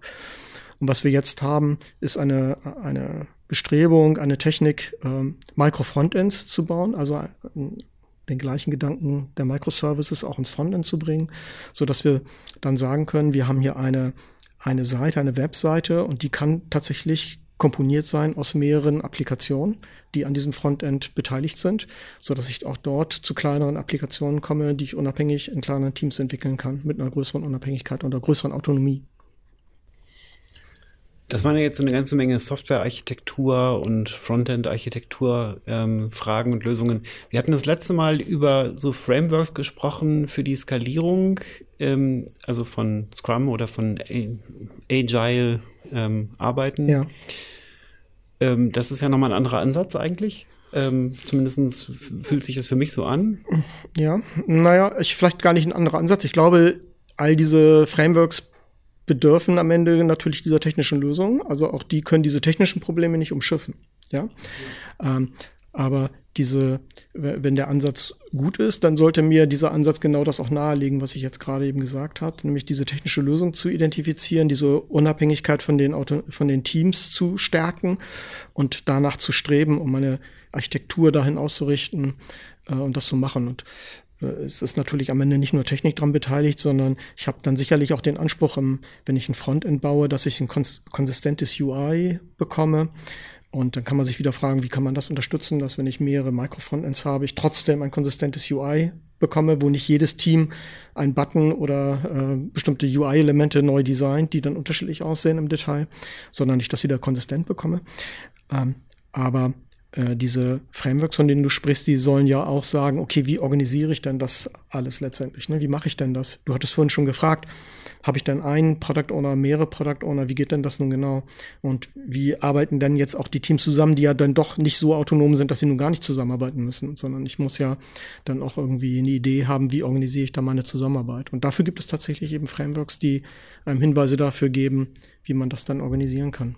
Und was wir jetzt haben, ist eine, eine Bestrebung, eine Technik, ähm, Micro-Frontends zu bauen, also äh, den gleichen Gedanken der Microservices auch ins Frontend zu bringen, so dass wir dann sagen können, wir haben hier eine eine Seite, eine Webseite und die kann tatsächlich komponiert sein aus mehreren Applikationen, die an diesem Frontend beteiligt sind, so dass ich auch dort zu kleineren Applikationen komme, die ich unabhängig in kleinen Teams entwickeln kann, mit einer größeren Unabhängigkeit und einer größeren Autonomie. Das waren ja jetzt eine ganze Menge Softwarearchitektur und Frontend-Architektur ähm, Fragen und Lösungen. Wir hatten das letzte Mal über so Frameworks gesprochen für die Skalierung, ähm, also von Scrum oder von Agile ähm, Arbeiten. Ja. Ähm, das ist ja nochmal ein anderer Ansatz eigentlich. Ähm, zumindest fühlt sich das für mich so an. Ja, naja, ich vielleicht gar nicht ein anderer Ansatz. Ich glaube, all diese Frameworks bedürfen am Ende natürlich dieser technischen Lösung. Also auch die können diese technischen Probleme nicht umschiffen. Ja. Ähm, aber diese, wenn der Ansatz gut ist, dann sollte mir dieser Ansatz genau das auch nahelegen, was ich jetzt gerade eben gesagt habe, nämlich diese technische Lösung zu identifizieren, diese Unabhängigkeit von den, Auto, von den Teams zu stärken und danach zu streben, um meine Architektur dahin auszurichten äh, und das zu machen. Und es ist natürlich am Ende nicht nur Technik dran beteiligt, sondern ich habe dann sicherlich auch den Anspruch, wenn ich ein Frontend baue, dass ich ein konsistentes UI bekomme. Und dann kann man sich wieder fragen, wie kann man das unterstützen, dass wenn ich mehrere Micro-Frontends habe, ich trotzdem ein konsistentes UI bekomme, wo nicht jedes Team ein Button oder äh, bestimmte UI-Elemente neu designt, die dann unterschiedlich aussehen im Detail, sondern ich das wieder konsistent bekomme. Ähm, aber äh, diese Frameworks, von denen du sprichst, die sollen ja auch sagen, okay, wie organisiere ich denn das alles letztendlich? Ne? Wie mache ich denn das? Du hattest vorhin schon gefragt, habe ich denn einen Product Owner, mehrere Product Owner? Wie geht denn das nun genau? Und wie arbeiten denn jetzt auch die Teams zusammen, die ja dann doch nicht so autonom sind, dass sie nun gar nicht zusammenarbeiten müssen, sondern ich muss ja dann auch irgendwie eine Idee haben, wie organisiere ich da meine Zusammenarbeit? Und dafür gibt es tatsächlich eben Frameworks, die einem Hinweise dafür geben, wie man das dann organisieren kann.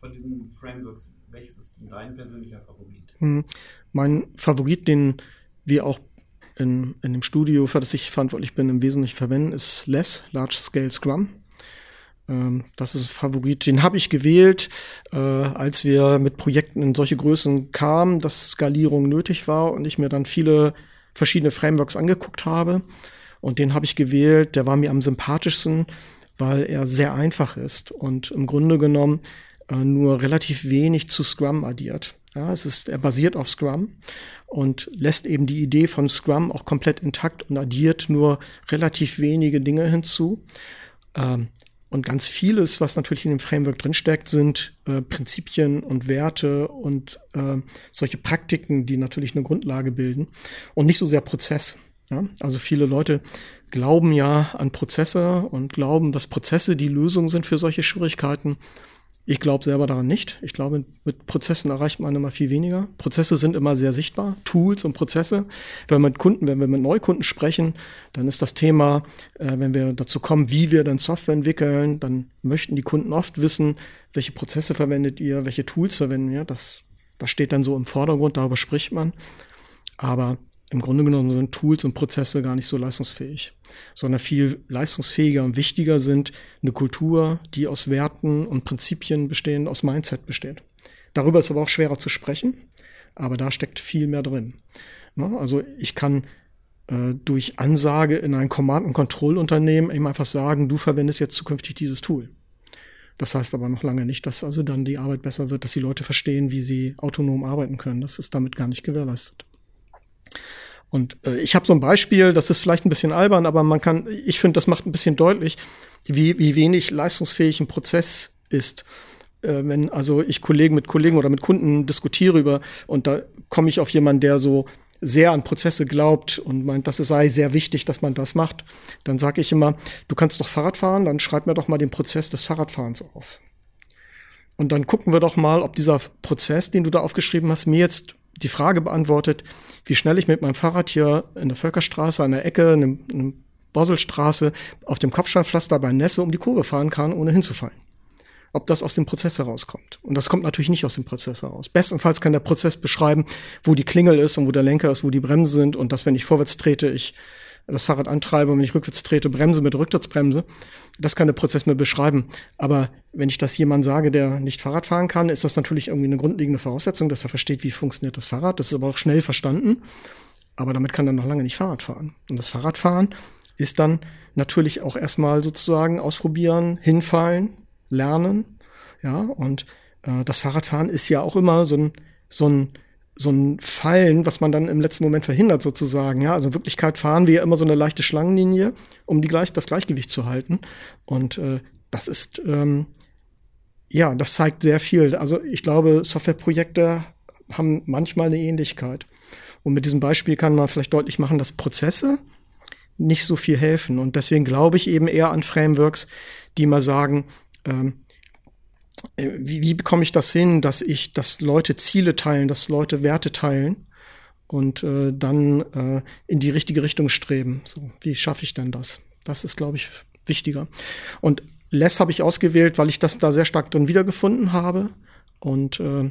Von diesen Frameworks welches ist dein persönlicher Favorit? Hm, mein Favorit, den wir auch in, in dem Studio, für das ich verantwortlich bin, im Wesentlichen verwenden, ist Less, Large Scale Scrum. Ähm, das ist ein Favorit, den habe ich gewählt, äh, als wir mit Projekten in solche Größen kamen, dass Skalierung nötig war und ich mir dann viele verschiedene Frameworks angeguckt habe. Und den habe ich gewählt, der war mir am sympathischsten, weil er sehr einfach ist und im Grunde genommen nur relativ wenig zu Scrum addiert. Ja, es ist, er basiert auf Scrum und lässt eben die Idee von Scrum auch komplett intakt und addiert nur relativ wenige Dinge hinzu. Ähm, und ganz vieles, was natürlich in dem Framework drinsteckt, sind äh, Prinzipien und Werte und äh, solche Praktiken, die natürlich eine Grundlage bilden und nicht so sehr Prozess. Ja? Also viele Leute glauben ja an Prozesse und glauben, dass Prozesse die Lösung sind für solche Schwierigkeiten. Ich glaube selber daran nicht. Ich glaube, mit Prozessen erreicht man immer viel weniger. Prozesse sind immer sehr sichtbar, Tools und Prozesse. Wenn wir mit Kunden, wenn wir mit Neukunden sprechen, dann ist das Thema, äh, wenn wir dazu kommen, wie wir dann Software entwickeln, dann möchten die Kunden oft wissen, welche Prozesse verwendet ihr, welche Tools verwenden ihr. Das, das steht dann so im Vordergrund, darüber spricht man. Aber im Grunde genommen sind Tools und Prozesse gar nicht so leistungsfähig, sondern viel leistungsfähiger und wichtiger sind eine Kultur, die aus Werten und Prinzipien bestehen, aus Mindset besteht. Darüber ist aber auch schwerer zu sprechen, aber da steckt viel mehr drin. Ne? Also ich kann äh, durch Ansage in ein Command- und Kontrollunternehmen eben einfach sagen, du verwendest jetzt zukünftig dieses Tool. Das heißt aber noch lange nicht, dass also dann die Arbeit besser wird, dass die Leute verstehen, wie sie autonom arbeiten können. Das ist damit gar nicht gewährleistet. Und äh, ich habe so ein Beispiel, das ist vielleicht ein bisschen albern, aber man kann, ich finde, das macht ein bisschen deutlich, wie, wie wenig leistungsfähig ein Prozess ist. Äh, wenn also ich Kollegen mit Kollegen oder mit Kunden diskutiere über und da komme ich auf jemanden, der so sehr an Prozesse glaubt und meint, dass es sei sehr wichtig, dass man das macht, dann sage ich immer, du kannst doch Fahrrad fahren, dann schreib mir doch mal den Prozess des Fahrradfahrens auf. Und dann gucken wir doch mal, ob dieser Prozess, den du da aufgeschrieben hast, mir jetzt die Frage beantwortet, wie schnell ich mit meinem Fahrrad hier in der Völkerstraße an der Ecke, in einer Bosselstraße, auf dem Kopfsteinpflaster bei Nässe um die Kurve fahren kann, ohne hinzufallen. Ob das aus dem Prozess herauskommt. Und das kommt natürlich nicht aus dem Prozess heraus. Bestenfalls kann der Prozess beschreiben, wo die Klingel ist und wo der Lenker ist, wo die Bremsen sind und dass, wenn ich vorwärts trete, ich das Fahrrad antreibe und wenn ich rückwärts trete, bremse mit Rückwärtsbremse. Das kann der Prozess mir beschreiben. Aber wenn ich das jemand sage, der nicht Fahrrad fahren kann, ist das natürlich irgendwie eine grundlegende Voraussetzung, dass er versteht, wie funktioniert das Fahrrad. Das ist aber auch schnell verstanden. Aber damit kann er noch lange nicht Fahrrad fahren. Und das Fahrradfahren ist dann natürlich auch erstmal sozusagen ausprobieren, hinfallen, lernen. Ja, und äh, das Fahrradfahren ist ja auch immer so ein, so ein, so ein Fallen, was man dann im letzten Moment verhindert sozusagen. Ja, also in Wirklichkeit fahren wir immer so eine leichte Schlangenlinie, um die gleich, das Gleichgewicht zu halten. Und äh, das ist ähm, ja, das zeigt sehr viel. Also ich glaube, Softwareprojekte haben manchmal eine Ähnlichkeit. Und mit diesem Beispiel kann man vielleicht deutlich machen, dass Prozesse nicht so viel helfen. Und deswegen glaube ich eben eher an Frameworks, die mal sagen, ähm, äh, wie, wie bekomme ich das hin, dass ich, dass Leute Ziele teilen, dass Leute Werte teilen und äh, dann äh, in die richtige Richtung streben. So, wie schaffe ich denn das? Das ist, glaube ich, wichtiger. Und Less habe ich ausgewählt, weil ich das da sehr stark drin wiedergefunden habe. Und äh,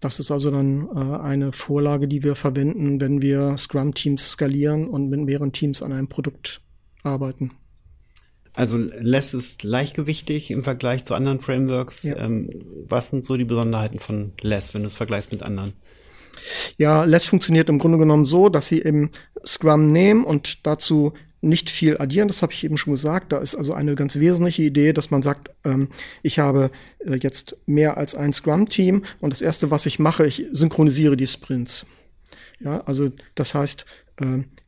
das ist also dann äh, eine Vorlage, die wir verwenden, wenn wir Scrum-Teams skalieren und mit mehreren Teams an einem Produkt arbeiten. Also Less ist leichtgewichtig im Vergleich zu anderen Frameworks. Ja. Ähm, was sind so die Besonderheiten von Less, wenn du es vergleichst mit anderen? Ja, Less funktioniert im Grunde genommen so, dass sie eben Scrum nehmen und dazu nicht viel addieren, das habe ich eben schon gesagt. Da ist also eine ganz wesentliche Idee, dass man sagt, ähm, ich habe äh, jetzt mehr als ein Scrum-Team und das Erste, was ich mache, ich synchronisiere die Sprints. Ja, also das heißt,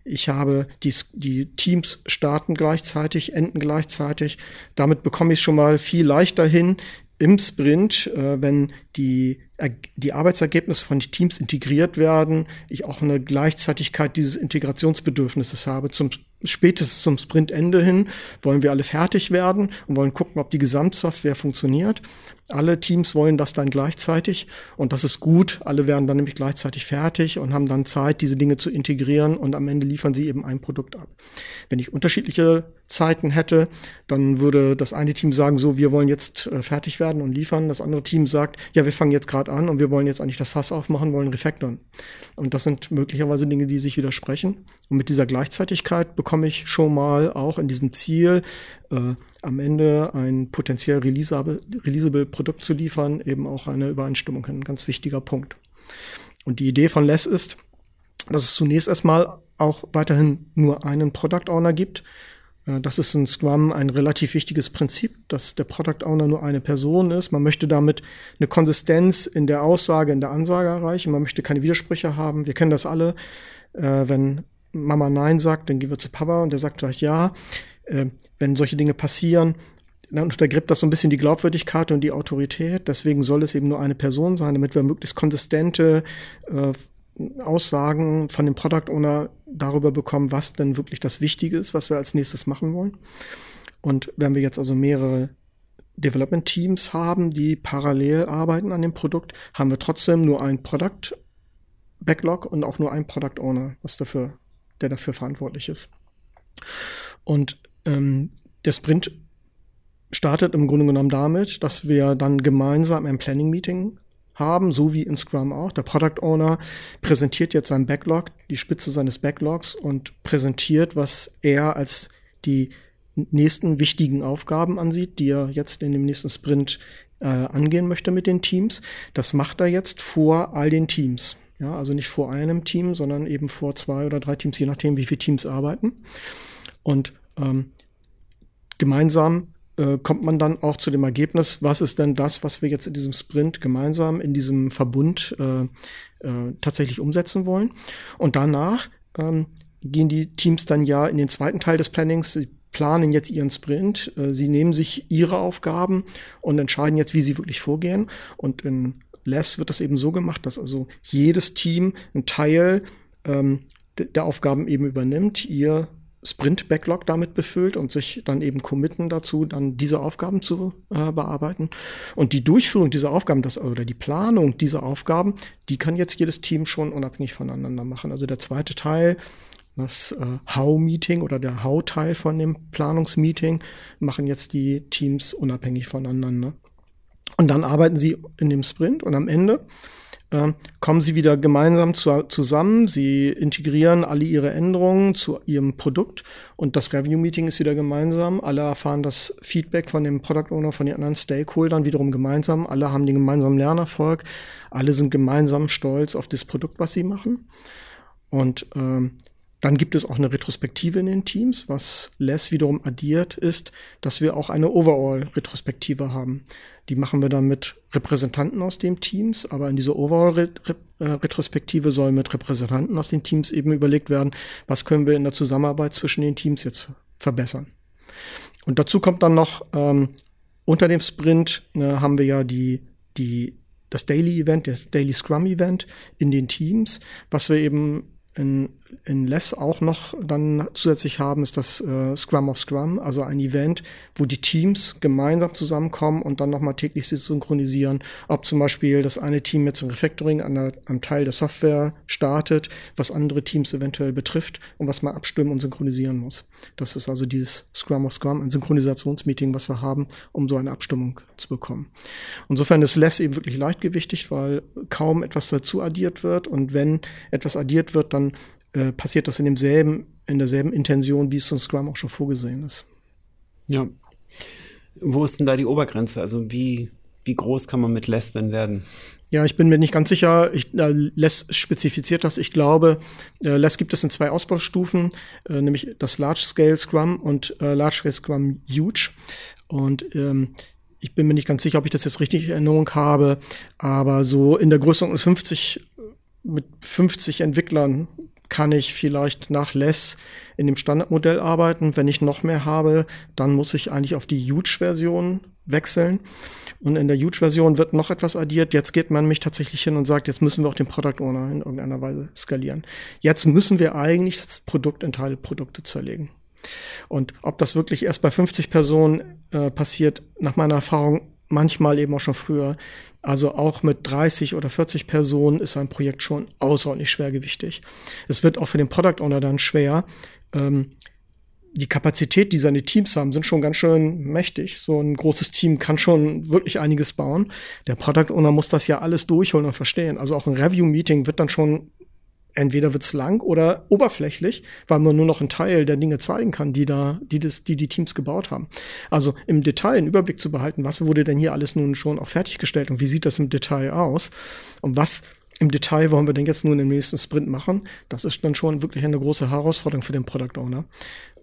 ich habe die, die Teams starten gleichzeitig, enden gleichzeitig. Damit bekomme ich schon mal viel leichter hin, im Sprint, äh, wenn die, die Arbeitsergebnisse von Teams integriert werden, ich auch eine Gleichzeitigkeit dieses Integrationsbedürfnisses habe zum spätestens zum Sprintende hin wollen wir alle fertig werden und wollen gucken, ob die Gesamtsoftware funktioniert. Alle Teams wollen das dann gleichzeitig und das ist gut. Alle werden dann nämlich gleichzeitig fertig und haben dann Zeit, diese Dinge zu integrieren und am Ende liefern sie eben ein Produkt ab. Wenn ich unterschiedliche Zeiten hätte, dann würde das eine Team sagen, so, wir wollen jetzt äh, fertig werden und liefern. Das andere Team sagt, ja, wir fangen jetzt gerade an und wir wollen jetzt eigentlich das Fass aufmachen, wollen refactoren. Und das sind möglicherweise Dinge, die sich widersprechen. Und mit dieser Gleichzeitigkeit bekomme ich schon mal auch in diesem Ziel, äh, am Ende ein potenziell releasable, releasable Produkt zu liefern, eben auch eine Übereinstimmung, ein ganz wichtiger Punkt. Und die Idee von Less ist, dass es zunächst erstmal auch weiterhin nur einen Product Owner gibt. Äh, das ist in Scrum ein relativ wichtiges Prinzip, dass der Product Owner nur eine Person ist. Man möchte damit eine Konsistenz in der Aussage, in der Ansage erreichen. Man möchte keine Widersprüche haben. Wir kennen das alle. Äh, wenn Mama Nein sagt, dann gehen wir zu Papa und der sagt gleich Ja äh, wenn solche Dinge passieren, dann untergräbt das so ein bisschen die Glaubwürdigkeit und die Autorität. Deswegen soll es eben nur eine Person sein, damit wir möglichst konsistente äh, Aussagen von dem Product Owner darüber bekommen, was denn wirklich das Wichtige ist, was wir als nächstes machen wollen. Und wenn wir jetzt also mehrere Development Teams haben, die parallel arbeiten an dem Produkt, haben wir trotzdem nur ein Product Backlog und auch nur ein Product Owner, was dafür, der dafür verantwortlich ist. Und ähm, der Sprint startet im Grunde genommen damit, dass wir dann gemeinsam ein Planning-Meeting haben, so wie in Scrum auch. Der Product Owner präsentiert jetzt sein Backlog, die Spitze seines Backlogs und präsentiert, was er als die nächsten wichtigen Aufgaben ansieht, die er jetzt in dem nächsten Sprint äh, angehen möchte mit den Teams. Das macht er jetzt vor all den Teams. Ja, also nicht vor einem Team, sondern eben vor zwei oder drei Teams, je nachdem, wie viele Teams arbeiten. Und ähm, gemeinsam äh, kommt man dann auch zu dem Ergebnis, was ist denn das, was wir jetzt in diesem Sprint gemeinsam in diesem Verbund äh, äh, tatsächlich umsetzen wollen. Und danach ähm, gehen die Teams dann ja in den zweiten Teil des Plannings. Sie planen jetzt ihren Sprint, äh, sie nehmen sich ihre Aufgaben und entscheiden jetzt, wie sie wirklich vorgehen. Und in Less wird das eben so gemacht, dass also jedes Team einen Teil ähm, der Aufgaben eben übernimmt. Ihr Sprint-Backlog damit befüllt und sich dann eben committen dazu, dann diese Aufgaben zu äh, bearbeiten. Und die Durchführung dieser Aufgaben, das, oder die Planung dieser Aufgaben, die kann jetzt jedes Team schon unabhängig voneinander machen. Also der zweite Teil, das äh, How-Meeting oder der How-Teil von dem Planungsmeeting, machen jetzt die Teams unabhängig voneinander. Und dann arbeiten sie in dem Sprint und am Ende kommen sie wieder gemeinsam zu, zusammen. Sie integrieren alle ihre Änderungen zu ihrem Produkt und das Revenue Meeting ist wieder gemeinsam. Alle erfahren das Feedback von dem Product Owner, von den anderen Stakeholdern wiederum gemeinsam. Alle haben den gemeinsamen Lernerfolg. Alle sind gemeinsam stolz auf das Produkt, was sie machen. Und ähm, dann gibt es auch eine Retrospektive in den Teams. Was Less wiederum addiert ist, dass wir auch eine Overall-Retrospektive haben. Die machen wir dann mit Repräsentanten aus den Teams, aber in dieser Overall-Retrospektive soll mit Repräsentanten aus den Teams eben überlegt werden, was können wir in der Zusammenarbeit zwischen den Teams jetzt verbessern. Und dazu kommt dann noch, ähm, unter dem Sprint äh, haben wir ja die, die, das Daily Event, das Daily Scrum Event in den Teams, was wir eben in, in Less auch noch dann zusätzlich haben, ist das äh, Scrum of Scrum, also ein Event, wo die Teams gemeinsam zusammenkommen und dann nochmal täglich sich synchronisieren, ob zum Beispiel das eine Team jetzt ein Refactoring an der, am Teil der Software startet, was andere Teams eventuell betrifft und was man abstimmen und synchronisieren muss. Das ist also dieses Scrum of Scrum, ein Synchronisationsmeeting, was wir haben, um so eine Abstimmung zu bekommen. Insofern ist Less eben wirklich leichtgewichtig, weil kaum etwas dazu addiert wird und wenn etwas addiert wird, dann äh, passiert das in demselben, in derselben Intention, wie es in Scrum auch schon vorgesehen ist. Ja. Wo ist denn da die Obergrenze? Also wie, wie groß kann man mit Less denn werden? Ja, ich bin mir nicht ganz sicher. Ich, äh, Less spezifiziert das. Ich glaube, äh, Less gibt es in zwei Ausbaustufen, äh, nämlich das Large Scale Scrum und äh, Large Scale Scrum Huge. Und ähm, ich bin mir nicht ganz sicher, ob ich das jetzt richtig in Erinnerung habe, aber so in der Größe 50 mit 50 Entwicklern kann ich vielleicht nach Less in dem Standardmodell arbeiten. Wenn ich noch mehr habe, dann muss ich eigentlich auf die Huge-Version wechseln. Und in der Huge-Version wird noch etwas addiert. Jetzt geht man mich tatsächlich hin und sagt, jetzt müssen wir auch den Product Owner in irgendeiner Weise skalieren. Jetzt müssen wir eigentlich das Produkt in Teilprodukte zerlegen. Und ob das wirklich erst bei 50 Personen äh, passiert, nach meiner Erfahrung manchmal eben auch schon früher. Also auch mit 30 oder 40 Personen ist ein Projekt schon außerordentlich schwergewichtig. Es wird auch für den Product Owner dann schwer. Ähm, die Kapazität, die seine Teams haben, sind schon ganz schön mächtig. So ein großes Team kann schon wirklich einiges bauen. Der Product Owner muss das ja alles durchholen und verstehen. Also auch ein Review-Meeting wird dann schon entweder wird's lang oder oberflächlich, weil man nur noch einen Teil der Dinge zeigen kann, die da, die das, die die Teams gebaut haben. Also im Detail einen Überblick zu behalten, was wurde denn hier alles nun schon auch fertiggestellt und wie sieht das im Detail aus und was im Detail wollen wir denn jetzt nun im nächsten Sprint machen, das ist dann schon wirklich eine große Herausforderung für den Product Owner.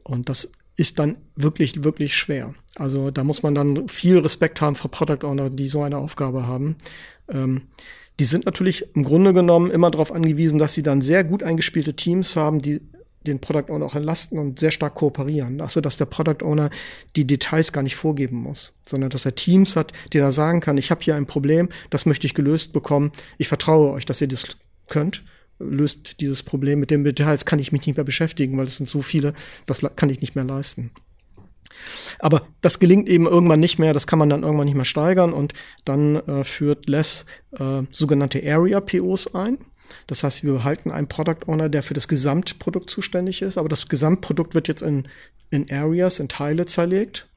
Und das ist dann wirklich, wirklich schwer. Also da muss man dann viel Respekt haben vor Product Owner, die so eine Aufgabe haben. Ähm, die sind natürlich im Grunde genommen immer darauf angewiesen, dass sie dann sehr gut eingespielte Teams haben, die den Product Owner auch entlasten und sehr stark kooperieren. Also, dass der Product Owner die Details gar nicht vorgeben muss, sondern dass er Teams hat, die er sagen kann, ich habe hier ein Problem, das möchte ich gelöst bekommen. Ich vertraue euch, dass ihr das könnt. Löst dieses Problem mit den Details, kann ich mich nicht mehr beschäftigen, weil es sind so viele, das kann ich nicht mehr leisten. Aber das gelingt eben irgendwann nicht mehr, das kann man dann irgendwann nicht mehr steigern und dann äh, führt Less äh, sogenannte Area POs ein. Das heißt, wir behalten einen Product Owner, der für das Gesamtprodukt zuständig ist, aber das Gesamtprodukt wird jetzt in, in Areas, in Teile zerlegt.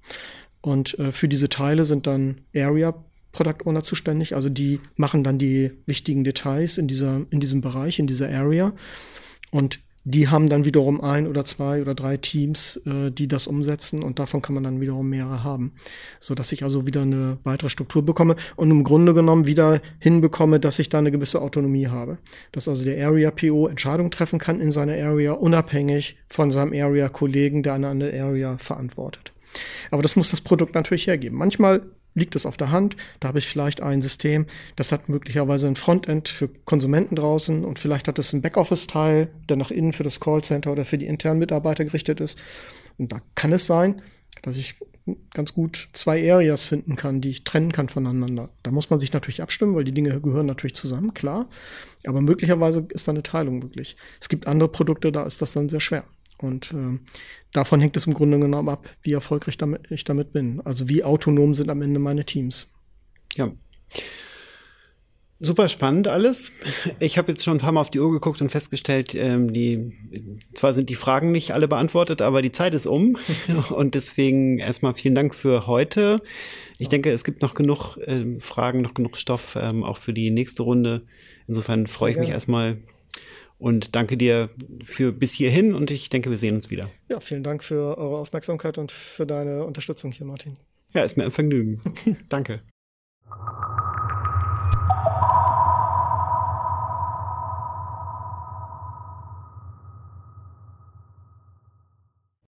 Und äh, für diese Teile sind dann Area Product Owner zuständig. Also die machen dann die wichtigen Details in dieser, in diesem Bereich, in dieser Area. Und die haben dann wiederum ein oder zwei oder drei Teams, äh, die das umsetzen und davon kann man dann wiederum mehrere haben, so dass ich also wieder eine weitere Struktur bekomme und im Grunde genommen wieder hinbekomme, dass ich da eine gewisse Autonomie habe, dass also der Area PO Entscheidungen treffen kann in seiner Area unabhängig von seinem Area Kollegen, der eine andere Area verantwortet. Aber das muss das Produkt natürlich hergeben. Manchmal liegt es auf der Hand. Da habe ich vielleicht ein System, das hat möglicherweise ein Frontend für Konsumenten draußen und vielleicht hat es einen Backoffice-Teil, der nach innen für das Callcenter oder für die internen Mitarbeiter gerichtet ist. Und da kann es sein, dass ich ganz gut zwei Areas finden kann, die ich trennen kann voneinander. Da muss man sich natürlich abstimmen, weil die Dinge gehören natürlich zusammen, klar. Aber möglicherweise ist da eine Teilung möglich. Es gibt andere Produkte, da ist das dann sehr schwer. Und äh, davon hängt es im Grunde genommen ab, wie erfolgreich damit, ich damit bin. Also wie autonom sind am Ende meine Teams. Ja. Super spannend alles. Ich habe jetzt schon ein paar Mal auf die Uhr geguckt und festgestellt, ähm, die zwar sind die Fragen nicht alle beantwortet, aber die Zeit ist um. <laughs> und deswegen erstmal vielen Dank für heute. Ich denke, es gibt noch genug ähm, Fragen, noch genug Stoff ähm, auch für die nächste Runde. Insofern freue ich mich erstmal und danke dir für bis hierhin und ich denke, wir sehen uns wieder. Ja, vielen Dank für eure Aufmerksamkeit und für deine Unterstützung hier, Martin. Ja, ist mir ein Vergnügen. <laughs> danke.